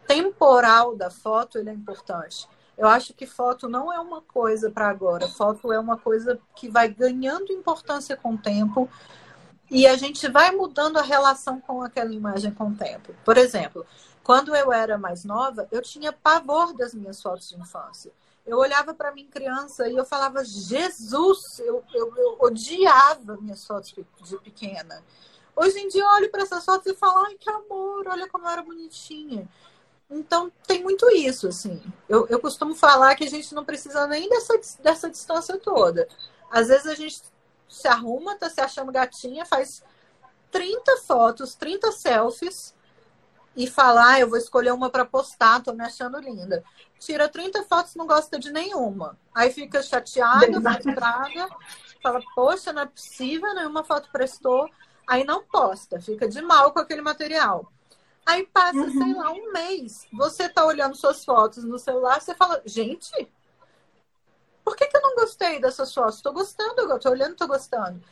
temporal da foto ele é importante. Eu acho que foto não é uma coisa para agora. Foto é uma coisa que vai ganhando importância com o tempo e a gente vai mudando a relação com aquela imagem com o tempo. Por exemplo, quando eu era mais nova, eu tinha pavor das minhas fotos de infância. Eu olhava para mim criança e eu falava, Jesus, eu, eu, eu odiava minhas fotos de pequena. Hoje em dia eu olho para essas fotos e falo, ai, que amor, olha como eu era bonitinha. Então tem muito isso, assim. Eu, eu costumo falar que a gente não precisa nem dessa, dessa distância toda. Às vezes a gente se arruma, tá se achando gatinha, faz 30 fotos, 30 selfies e fala, ah, eu vou escolher uma para postar, tô me achando linda. Tira 30 fotos, não gosta de nenhuma. Aí fica chateada, frustrada, fala, poxa, não é possível, nenhuma foto prestou. Aí não posta, fica de mal com aquele material. Aí passa, uhum. sei lá, um mês. Você tá olhando suas fotos no celular, você fala, gente, por que, que eu não gostei dessas fotos? Estou gostando, estou olhando, estou gostando.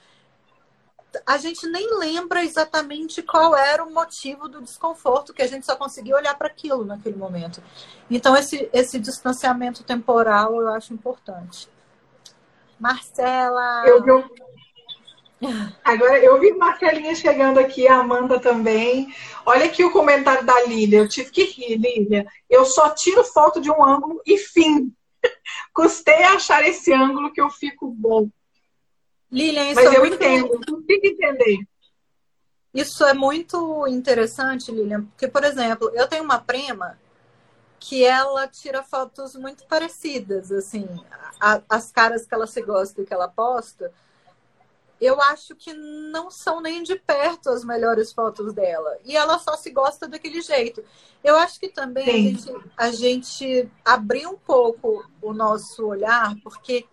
A gente nem lembra exatamente qual era o motivo do desconforto, que a gente só conseguia olhar para aquilo naquele momento. Então, esse, esse distanciamento temporal eu acho importante. Marcela! Eu... Agora, eu vi Marcelinha chegando aqui, a Amanda também. Olha aqui o comentário da Lília. Eu tive que rir, Lília. Eu só tiro foto de um ângulo e fim. Custei achar esse ângulo que eu fico bom. Lilian, isso Mas é eu muito... entendo, consigo entender. Isso é muito interessante, Lilian, porque, por exemplo, eu tenho uma prima que ela tira fotos muito parecidas, assim, a, as caras que ela se gosta e que ela posta. Eu acho que não são nem de perto as melhores fotos dela. E ela só se gosta daquele jeito. Eu acho que também a gente, a gente abrir um pouco o nosso olhar, porque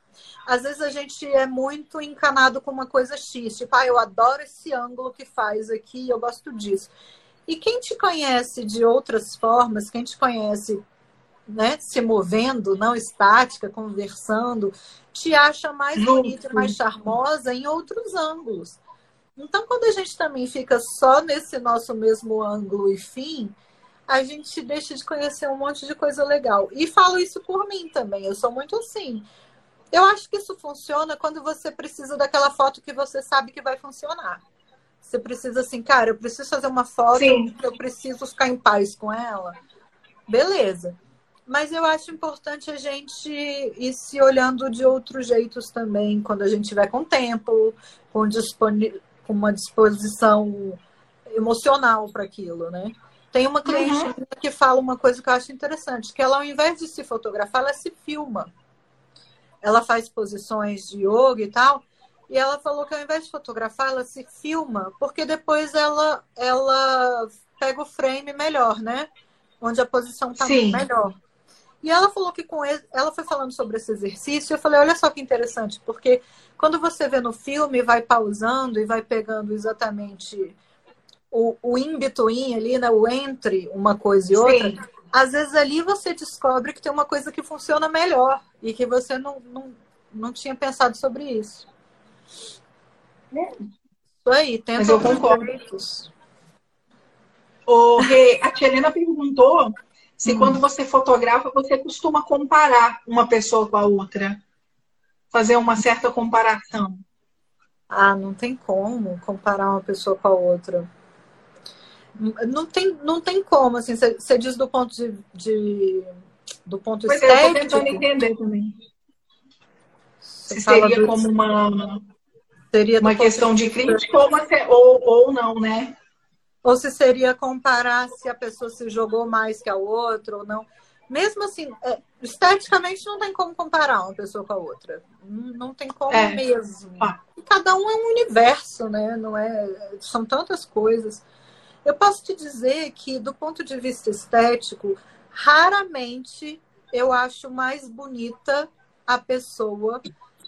às vezes a gente é muito encanado com uma coisa X, tipo, ah, eu adoro esse ângulo que faz aqui, eu gosto disso. E quem te conhece de outras formas, quem te conhece né, se movendo, não estática, conversando, te acha mais bonita e mais charmosa em outros ângulos. Então, quando a gente também fica só nesse nosso mesmo ângulo e fim, a gente deixa de conhecer um monte de coisa legal. E falo isso por mim também, eu sou muito assim. Eu acho que isso funciona quando você precisa daquela foto que você sabe que vai funcionar. Você precisa assim, cara, eu preciso fazer uma foto, Sim. eu preciso ficar em paz com ela. Beleza. Mas eu acho importante a gente ir se olhando de outros jeitos também, quando a gente tiver com tempo, com, com uma disposição emocional para aquilo, né? Tem uma cliente uhum. que fala uma coisa que eu acho interessante, que ela, ao invés de se fotografar, ela se filma. Ela faz posições de yoga e tal, e ela falou que ao invés de fotografar, ela se filma, porque depois ela, ela pega o frame melhor, né? Onde a posição está melhor. E ela falou que com ele, ela foi falando sobre esse exercício, eu falei, olha só que interessante, porque quando você vê no filme, vai pausando e vai pegando exatamente o, o in-between ali, né, o entre uma coisa e outra, Sim. às vezes ali você descobre que tem uma coisa que funciona melhor e que você não, não, não tinha pensado sobre isso. É. Isso aí, tenta Mas eu concordo. O Rê, a Tia Helena perguntou se hum. quando você fotografa, você costuma comparar uma pessoa com a outra. Fazer uma certa comparação. Ah, não tem como comparar uma pessoa com a outra. Não tem, não tem como, assim, você diz do ponto de, de do ponto pois estético. É, eu tô tentando entender também. Se seria como uma, seria uma questão de crítica ou, ou, ou não, né? Ou se seria comparar se a pessoa se jogou mais que a outra ou não. Mesmo assim, é, esteticamente não tem como comparar uma pessoa com a outra. Não tem como é. mesmo. Ah. Cada um é um universo, né? Não é, são tantas coisas. Eu posso te dizer que, do ponto de vista estético, raramente eu acho mais bonita a pessoa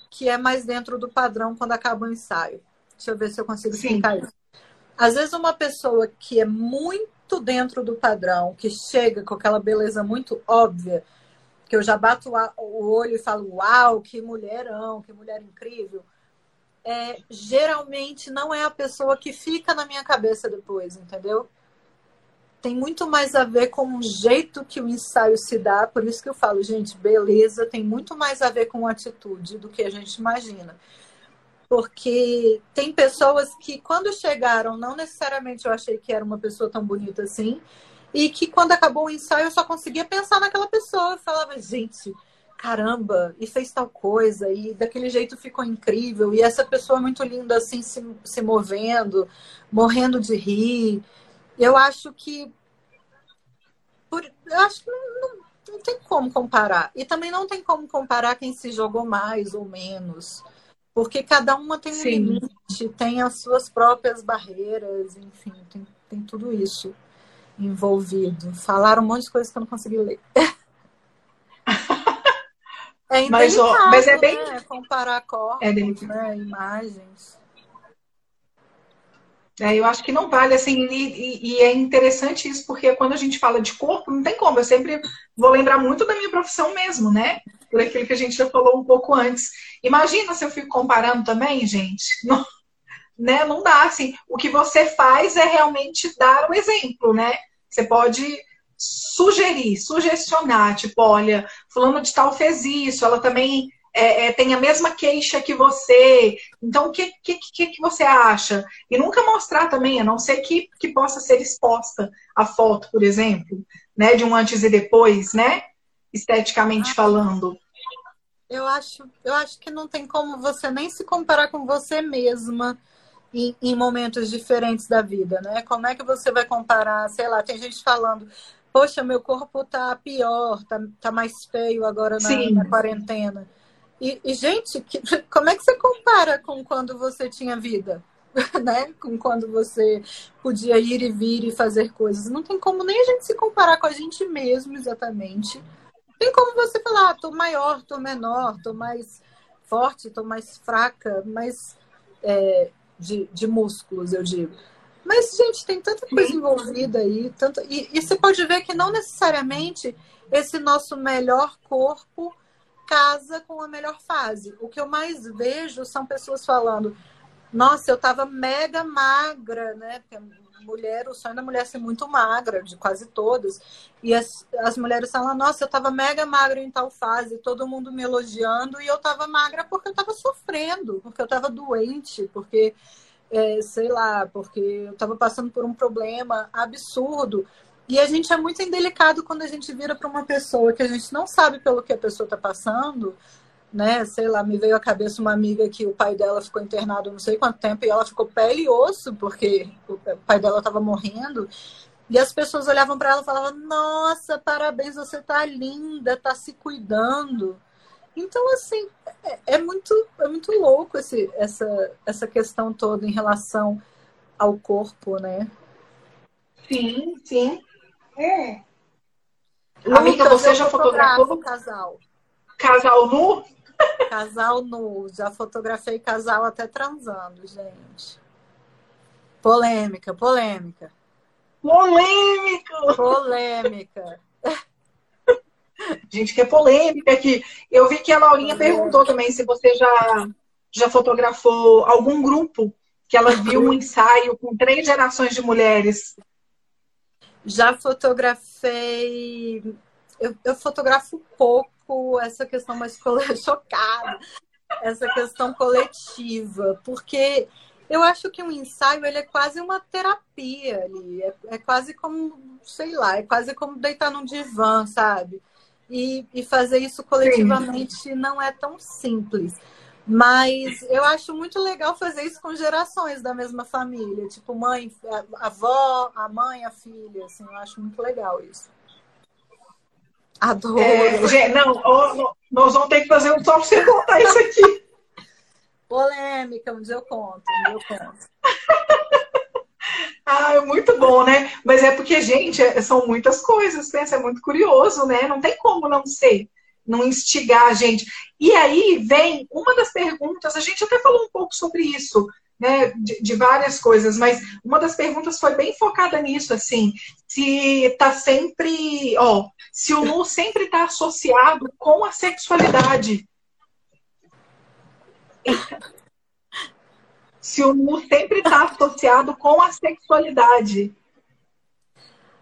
que é mais dentro do padrão quando acaba o ensaio. Deixa eu ver se eu consigo Sim. explicar isso. Às vezes uma pessoa que é muito dentro do padrão, que chega com aquela beleza muito óbvia, que eu já bato o olho e falo, uau, que mulherão, que mulher incrível, é, geralmente não é a pessoa que fica na minha cabeça depois, entendeu? Tem muito mais a ver com o jeito que o ensaio se dá, por isso que eu falo, gente, beleza tem muito mais a ver com atitude do que a gente imagina porque tem pessoas que quando chegaram, não necessariamente eu achei que era uma pessoa tão bonita assim, e que quando acabou o ensaio eu só conseguia pensar naquela pessoa. Eu falava, gente, caramba, e fez tal coisa, e daquele jeito ficou incrível, e essa pessoa muito linda assim, se, se movendo, morrendo de rir. Eu acho que. Por, eu acho que não, não, não tem como comparar. E também não tem como comparar quem se jogou mais ou menos porque cada uma tem um Sim. limite, tem as suas próprias barreiras, enfim, tem, tem tudo isso envolvido. Falaram um monte de coisas que eu não consegui ler. *laughs* é mas, ó, mas é bem né? comparar corpos, é né? imagens. É, eu acho que não vale, assim, e, e, é interessante isso, porque quando a gente fala de corpo, não tem como, eu sempre vou lembrar muito da minha profissão mesmo, né? Por aquilo que a gente já falou um pouco antes. Imagina se eu fico comparando também, gente. *laughs* Não, né? não dá assim. O que você faz é realmente dar o exemplo, né? Você pode sugerir, sugestionar, tipo, olha, fulano de tal fez isso, ela também é, é, tem a mesma queixa que você, então o que, que, que, que você acha? E nunca mostrar também, a não ser que, que possa ser exposta a foto, por exemplo, né, de um antes e depois, né, esteticamente ah. falando. Eu acho, eu acho que não tem como você nem se comparar com você mesma em, em, momentos diferentes da vida, né? Como é que você vai comparar? Sei lá, tem gente falando, poxa, meu corpo tá pior, tá, tá mais feio agora na, na quarentena. E, e gente, que, *laughs* como é que você compara com quando você tinha vida? *laughs* né? Com quando você podia ir e vir e fazer coisas. Não tem como nem a gente se comparar com a gente mesmo, exatamente. Tem como você falar, ah, tô maior, tô menor, tô mais forte, tô mais fraca, mais é, de, de músculos, eu digo. Mas, gente, tem tanta coisa envolvida aí. Tanto... E, e você pode ver que não necessariamente esse nosso melhor corpo casa com a melhor fase. O que eu mais vejo são pessoas falando: nossa, eu tava mega magra, né? Porque mulher, o sonho da mulher é ser muito magra, de quase todas. E as, as mulheres falam, nossa, eu tava mega magra em tal fase, todo mundo me elogiando, e eu tava magra porque eu tava sofrendo, porque eu tava doente, porque é, sei lá, porque eu estava passando por um problema absurdo. E a gente é muito indelicado quando a gente vira para uma pessoa que a gente não sabe pelo que a pessoa está passando, né? Sei lá, me veio à cabeça uma amiga que o pai dela ficou internado não sei quanto tempo e ela ficou pele e osso porque o pai dela estava morrendo. E as pessoas olhavam para ela e falavam: Nossa, parabéns, você tá linda, tá se cuidando. Então, assim, é, é, muito, é muito louco esse, essa, essa questão toda em relação ao corpo, né? Sim, sim. É. Amiga, você já fotografou casal? Casal nu? Casal nu. Já fotografei casal até transando, gente. Polêmica, polêmica. Polêmica! Polêmica. *laughs* Gente, que é polêmica aqui. Eu vi que a Laurinha perguntou também se você já, já fotografou algum grupo que ela viu um ensaio com três gerações de mulheres. Já fotografei. Eu, eu fotografo pouco essa questão mais *laughs* chocada, essa questão coletiva, porque eu acho que um ensaio ele é quase uma terapia ali, é, é quase como, sei lá, é quase como deitar num divã, sabe? e, e fazer isso coletivamente Sim. não é tão simples. Mas eu acho muito legal fazer isso com gerações da mesma família, tipo mãe, a avó, a mãe, a filha, assim, eu acho muito legal isso. Adoro. É, não, nós vamos ter que fazer um só para você contar isso aqui. *laughs* Polêmica, um dia eu conto, um dia eu conto. *laughs* Ah, é muito bom, né? Mas é porque, gente, é, são muitas coisas, pensa, é muito curioso, né? Não tem como não ser, não instigar a gente. E aí vem uma das perguntas, a gente até falou um pouco sobre isso, né? De, de várias coisas, mas uma das perguntas foi bem focada nisso, assim, se tá sempre, ó, se o nu sempre está associado com a sexualidade *laughs* se o nu sempre está associado com a sexualidade.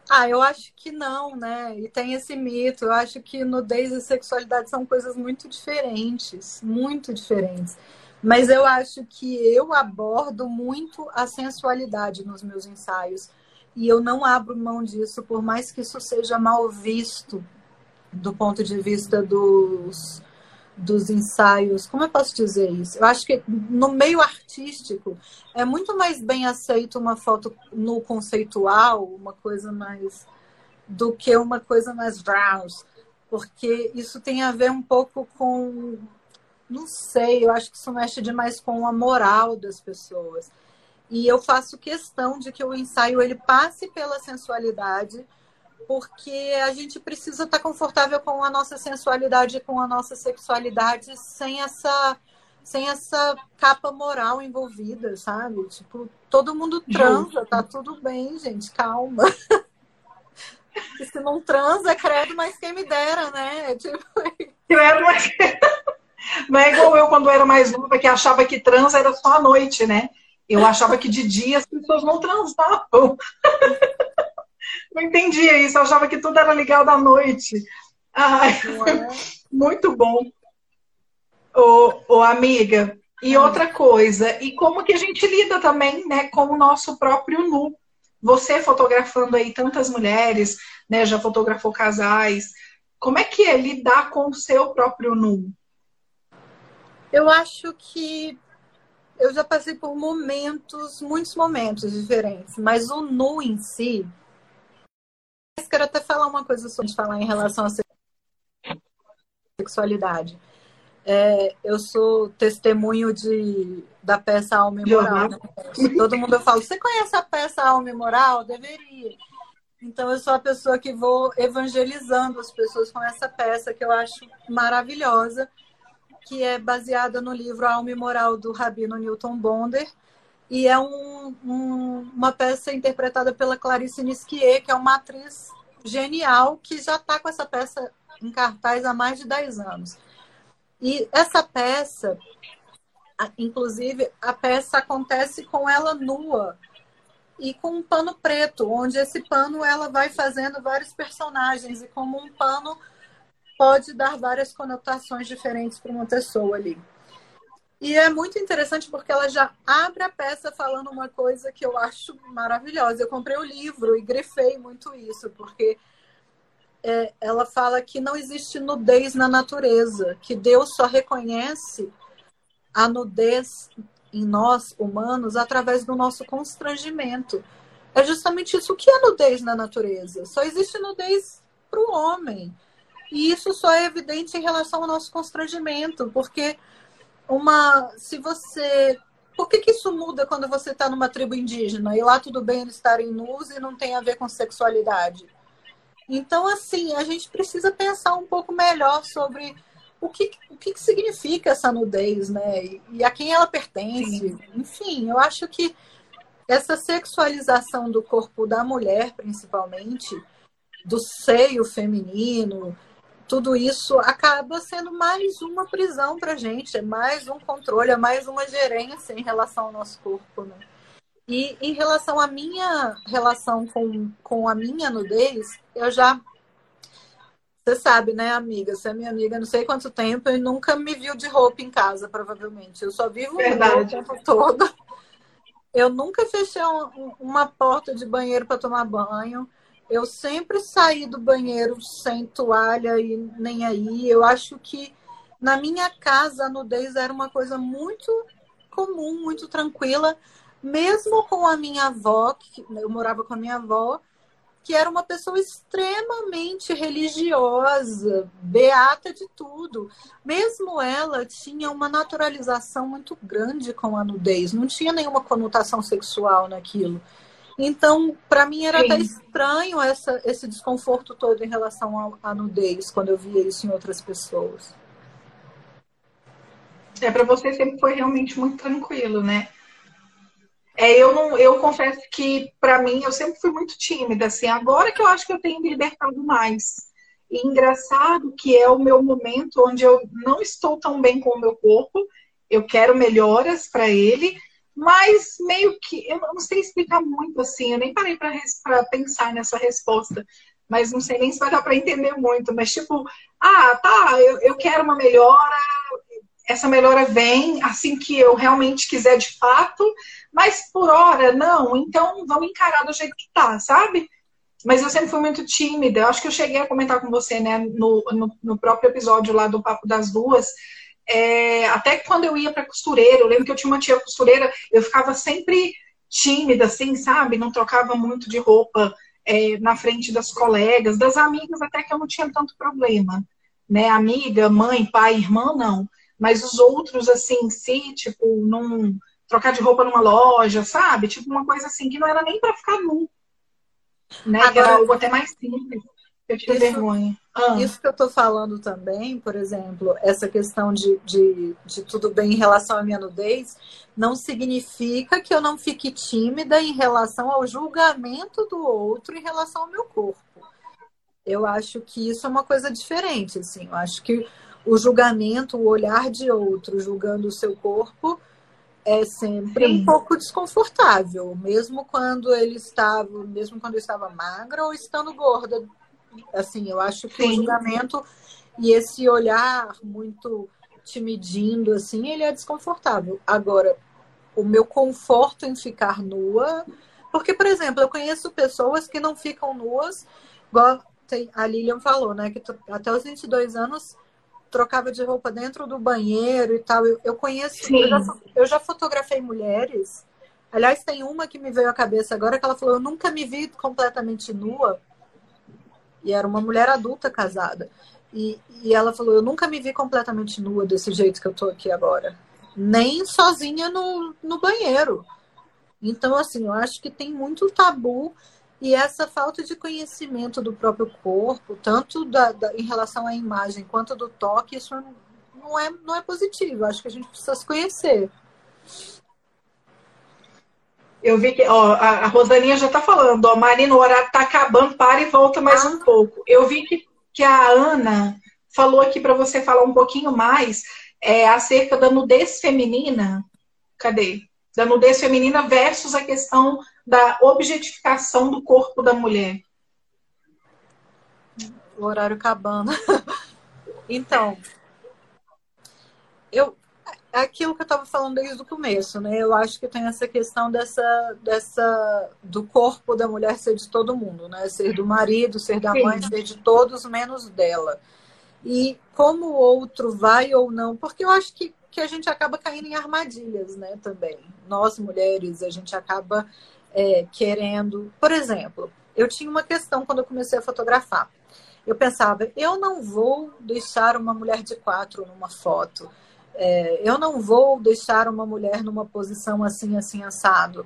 Ah, eu acho que não, né? E tem esse mito. Eu acho que nudez e sexualidade são coisas muito diferentes, muito diferentes. Mas eu acho que eu abordo muito a sensualidade nos meus ensaios. E eu não abro mão disso, por mais que isso seja mal visto do ponto de vista dos dos ensaios. Como eu posso dizer isso? Eu acho que no meio artístico é muito mais bem aceito uma foto no conceitual, uma coisa mais do que uma coisa mais browse, porque isso tem a ver um pouco com não sei, eu acho que isso mexe demais com a moral das pessoas. E eu faço questão de que o ensaio ele passe pela sensualidade, porque a gente precisa estar confortável com a nossa sensualidade, com a nossa sexualidade, sem essa sem essa capa moral envolvida, sabe? Tipo, todo mundo transa, tá tudo bem, gente, calma. *laughs* se não transa, credo, mas quem me dera, né? Tipo... Credo, mas... Não é igual eu quando era mais nova, que achava que transa era só à noite, né? Eu achava que de dia as pessoas não transavam não entendia isso, eu achava que tudo era ligado à noite. Ai, muito bom. Ô, ô, amiga, e hum. outra coisa, e como que a gente lida também, né, com o nosso próprio nu? Você fotografando aí tantas mulheres, né, já fotografou casais, como é que é lidar com o seu próprio nu? Eu acho que eu já passei por momentos, muitos momentos diferentes, mas o nu em si, quero até falar uma coisa sobre falar em relação à sexualidade. É, eu sou testemunho de, da peça Alma e Moral. Né? Todo mundo fala, você conhece a peça Alma e Moral? Deveria. Então, eu sou a pessoa que vou evangelizando as pessoas com essa peça que eu acho maravilhosa, que é baseada no livro Alma e Moral do Rabino Newton Bonder. E é um, um, uma peça interpretada pela Clarice Nisquier, que é uma atriz genial, que já está com essa peça em cartaz há mais de 10 anos. E essa peça, inclusive, a peça acontece com ela nua e com um pano preto, onde esse pano ela vai fazendo vários personagens e como um pano pode dar várias conotações diferentes para uma pessoa ali. E é muito interessante porque ela já abre a peça falando uma coisa que eu acho maravilhosa. Eu comprei o livro e grifei muito isso, porque é, ela fala que não existe nudez na natureza, que Deus só reconhece a nudez em nós, humanos, através do nosso constrangimento. É justamente isso. Que é nudez na natureza? Só existe nudez para o homem. E isso só é evidente em relação ao nosso constrangimento, porque uma, se você, por que, que isso muda quando você está numa tribo indígena e lá tudo bem eles estarem nus e não tem a ver com sexualidade? Então, assim, a gente precisa pensar um pouco melhor sobre o que, o que, significa essa nudez, né? E, e a quem ela pertence. Sim. Enfim, eu acho que essa sexualização do corpo da mulher, principalmente, do seio feminino, tudo isso acaba sendo mais uma prisão para gente, é mais um controle, é mais uma gerência em relação ao nosso corpo, né? E em relação à minha relação com, com a minha nudez, eu já você sabe, né, amiga? Você é minha amiga não sei quanto tempo e nunca me viu de roupa em casa, provavelmente. Eu só vivo o tempo todo. Eu nunca fechei um, uma porta de banheiro para tomar banho. Eu sempre saí do banheiro sem toalha e nem aí. Eu acho que na minha casa a nudez era uma coisa muito comum, muito tranquila, mesmo com a minha avó, que eu morava com a minha avó, que era uma pessoa extremamente religiosa, beata de tudo. Mesmo ela tinha uma naturalização muito grande com a nudez, não tinha nenhuma conotação sexual naquilo. Então, para mim era Sim. até estranho essa, esse desconforto todo em relação à nudez, quando eu via isso em outras pessoas. É, para você sempre foi realmente muito tranquilo, né? É, eu não, eu confesso que para mim eu sempre fui muito tímida, assim. Agora que eu acho que eu tenho me libertado mais. E engraçado que é o meu momento onde eu não estou tão bem com o meu corpo. Eu quero melhoras para ele, mas meio que eu não sei explicar muito assim. Eu nem parei para pensar nessa resposta, mas não sei nem se vai dar para entender muito. Mas tipo, ah, tá, eu, eu quero uma melhora. Essa melhora vem assim que eu realmente quiser de fato mas por hora, não, então vamos encarar do jeito que tá, sabe? Mas eu sempre fui muito tímida. Eu acho que eu cheguei a comentar com você, né, no, no, no próprio episódio lá do Papo das Duas. É, até quando eu ia para costureira, eu lembro que eu tinha uma tia costureira, eu ficava sempre tímida, assim, sabe? Não trocava muito de roupa é, na frente das colegas, das amigas, até que eu não tinha tanto problema, né? Amiga, mãe, pai, irmã, não. Mas os outros, assim, si, tipo, não trocar de roupa numa loja, sabe? Tipo uma coisa assim que não era nem para ficar nu. Né? Agora, era algo até mais simples. Eu tive vergonha. Ah. Isso que eu tô falando também, por exemplo, essa questão de, de, de tudo bem em relação à minha nudez, não significa que eu não fique tímida em relação ao julgamento do outro em relação ao meu corpo. Eu acho que isso é uma coisa diferente, assim. Eu acho que o julgamento, o olhar de outro julgando o seu corpo é sempre Sim. um pouco desconfortável, mesmo quando ele estava, mesmo quando eu estava magra ou estando gorda. Assim, eu acho que Sim. o julgamento e esse olhar muito te medindo, assim, ele é desconfortável. Agora, o meu conforto em ficar nua, porque, por exemplo, eu conheço pessoas que não ficam nuas, igual a Lilian falou, né, que até os 22 anos trocava de roupa dentro do banheiro e tal. Eu, eu conheço, eu já, eu já, fotografei mulheres. Aliás, tem uma que me veio à cabeça agora que ela falou: Eu nunca me vi completamente nua. E era uma mulher adulta casada. E, e ela falou: Eu nunca me vi completamente nua desse jeito que eu tô aqui agora. Nem sozinha no, no banheiro. Então, assim, eu acho que tem muito tabu e essa falta de conhecimento do próprio corpo, tanto da, da, em relação à imagem quanto do toque, isso não é, não é positivo. Acho que a gente precisa se conhecer. Eu vi que ó, a, a Rosaninha já está falando, ó, Marina, o horário está acabando, para e volta mais ah. um pouco. Eu vi que, que a Ana falou aqui para você falar um pouquinho mais é, acerca da nudez feminina. Cadê? Da nudez feminina versus a questão da objetificação do corpo da mulher. O horário acabando. *laughs* então, eu é aquilo que eu estava falando desde o começo, né? Eu acho que tem essa questão dessa, dessa do corpo da mulher ser de todo mundo, né? Ser do marido, ser da mãe, Sim. ser de todos menos dela. E como o outro vai ou não, porque eu acho que, que a gente acaba caindo em armadilhas, né? Também nós mulheres a gente acaba é, querendo, por exemplo, eu tinha uma questão quando eu comecei a fotografar. Eu pensava, eu não vou deixar uma mulher de quatro numa foto é, eu não vou deixar uma mulher numa posição assim, assim, assado.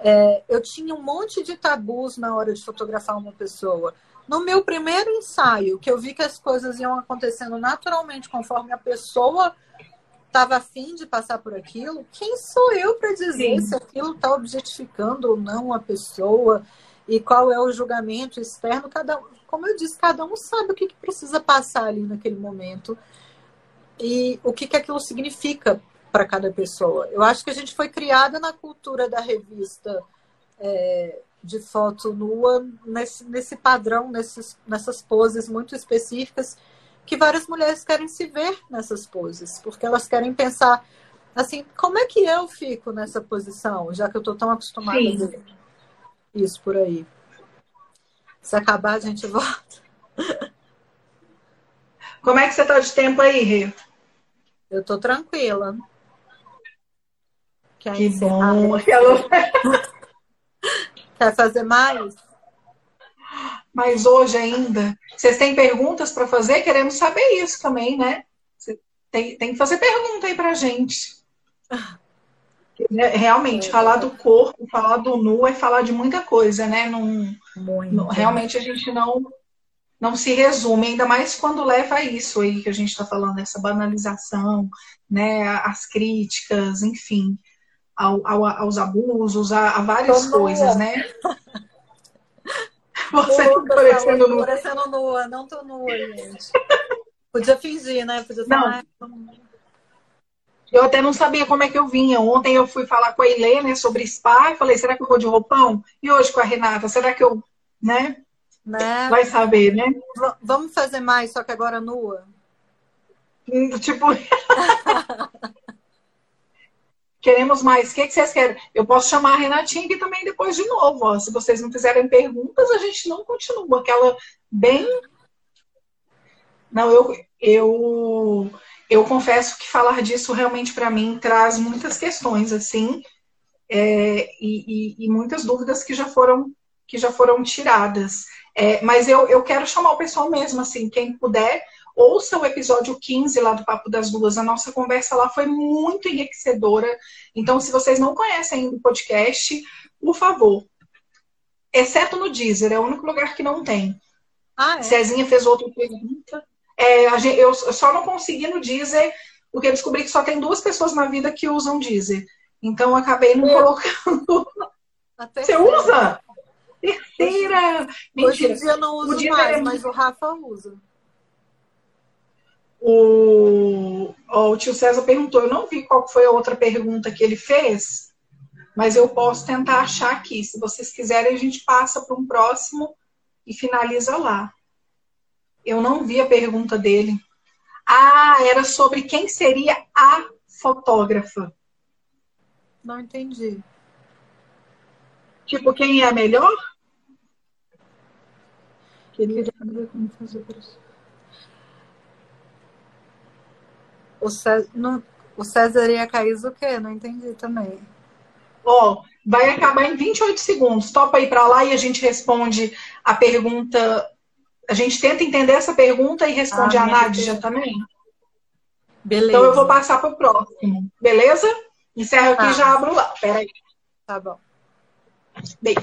É, eu tinha um monte de tabus na hora de fotografar uma pessoa. No meu primeiro ensaio, que eu vi que as coisas iam acontecendo naturalmente conforme a pessoa estava afim de passar por aquilo, quem sou eu para dizer Sim. se aquilo está objetificando ou não a pessoa e qual é o julgamento externo? Cada, como eu disse, cada um sabe o que, que precisa passar ali naquele momento e o que, que aquilo significa para cada pessoa. Eu acho que a gente foi criada na cultura da revista é, de foto nua, nesse, nesse padrão, nesses, nessas poses muito específicas, que várias mulheres querem se ver nessas poses, porque elas querem pensar assim, como é que eu fico nessa posição, já que eu estou tão acostumada Sim. a ver isso por aí. Se acabar, a gente volta. Como é que você está de tempo aí, Rio? Eu tô tranquila. Quer que encerrar? bom. *laughs* Quer fazer mais? Mas hoje ainda. Vocês têm perguntas para fazer? Queremos saber isso também, né? tem, tem que fazer pergunta aí pra gente. Realmente, é. falar do corpo, falar do nu é falar de muita coisa, né? Não, não, realmente a gente não não se resume, ainda mais quando leva a isso aí que a gente está falando, essa banalização, né, as críticas, enfim, ao, ao, aos abusos, a, a várias Tô coisas, nua. né? *laughs* Você tá parecendo nua. parecendo nua, não tô nua, gente. Podia fingir, né? Podia falar. Não. Eu até não sabia como é que eu vinha. Ontem eu fui falar com a Helena sobre spa e falei, será que eu vou de roupão? E hoje com a Renata, será que eu, né? Né? Vai saber, né? V vamos fazer mais, só que agora nua? Hum, tipo. *laughs* Queremos mais. O que, que vocês querem? Eu posso chamar a Renatinha aqui também depois de novo. Ó. Se vocês não fizerem perguntas, a gente não continua. Aquela bem. Não, eu, eu, eu confesso que falar disso realmente para mim traz muitas questões, assim, é, e, e, e, muitas dúvidas que já foram que já foram tiradas. É, mas eu, eu quero chamar o pessoal mesmo, assim, quem puder, ouça o episódio 15 lá do Papo das Duas. A nossa conversa lá foi muito enriquecedora. Então, se vocês não conhecem o podcast, por favor, exceto no Deezer, é o único lugar que não tem. Ah, é? Cezinha fez outra pergunta. É, gente, eu só não consegui no Deezer, porque eu descobri que só tem duas pessoas na vida que usam Deezer. Então, acabei não eu. colocando. Você usa? Terceira! Hoje em dia eu não uso mais, mas o Rafa usa. O, o tio César perguntou, eu não vi qual foi a outra pergunta que ele fez, mas eu posso tentar achar aqui. Se vocês quiserem, a gente passa para um próximo e finaliza lá. Eu não vi a pergunta dele. Ah, era sobre quem seria a fotógrafa. Não entendi. Tipo, quem é a melhor? Queria saber como fazer isso. O César, não, o César ia cair o quê? Não entendi também. Ó, oh, vai acabar em 28 segundos. Topa ir para lá e a gente responde a pergunta a gente tenta entender essa pergunta e responde ah, a Nádia também? Beleza. Então eu vou passar para o próximo, beleza? Encerro aqui e ah. já abro lá. Peraí. Tá bom. 美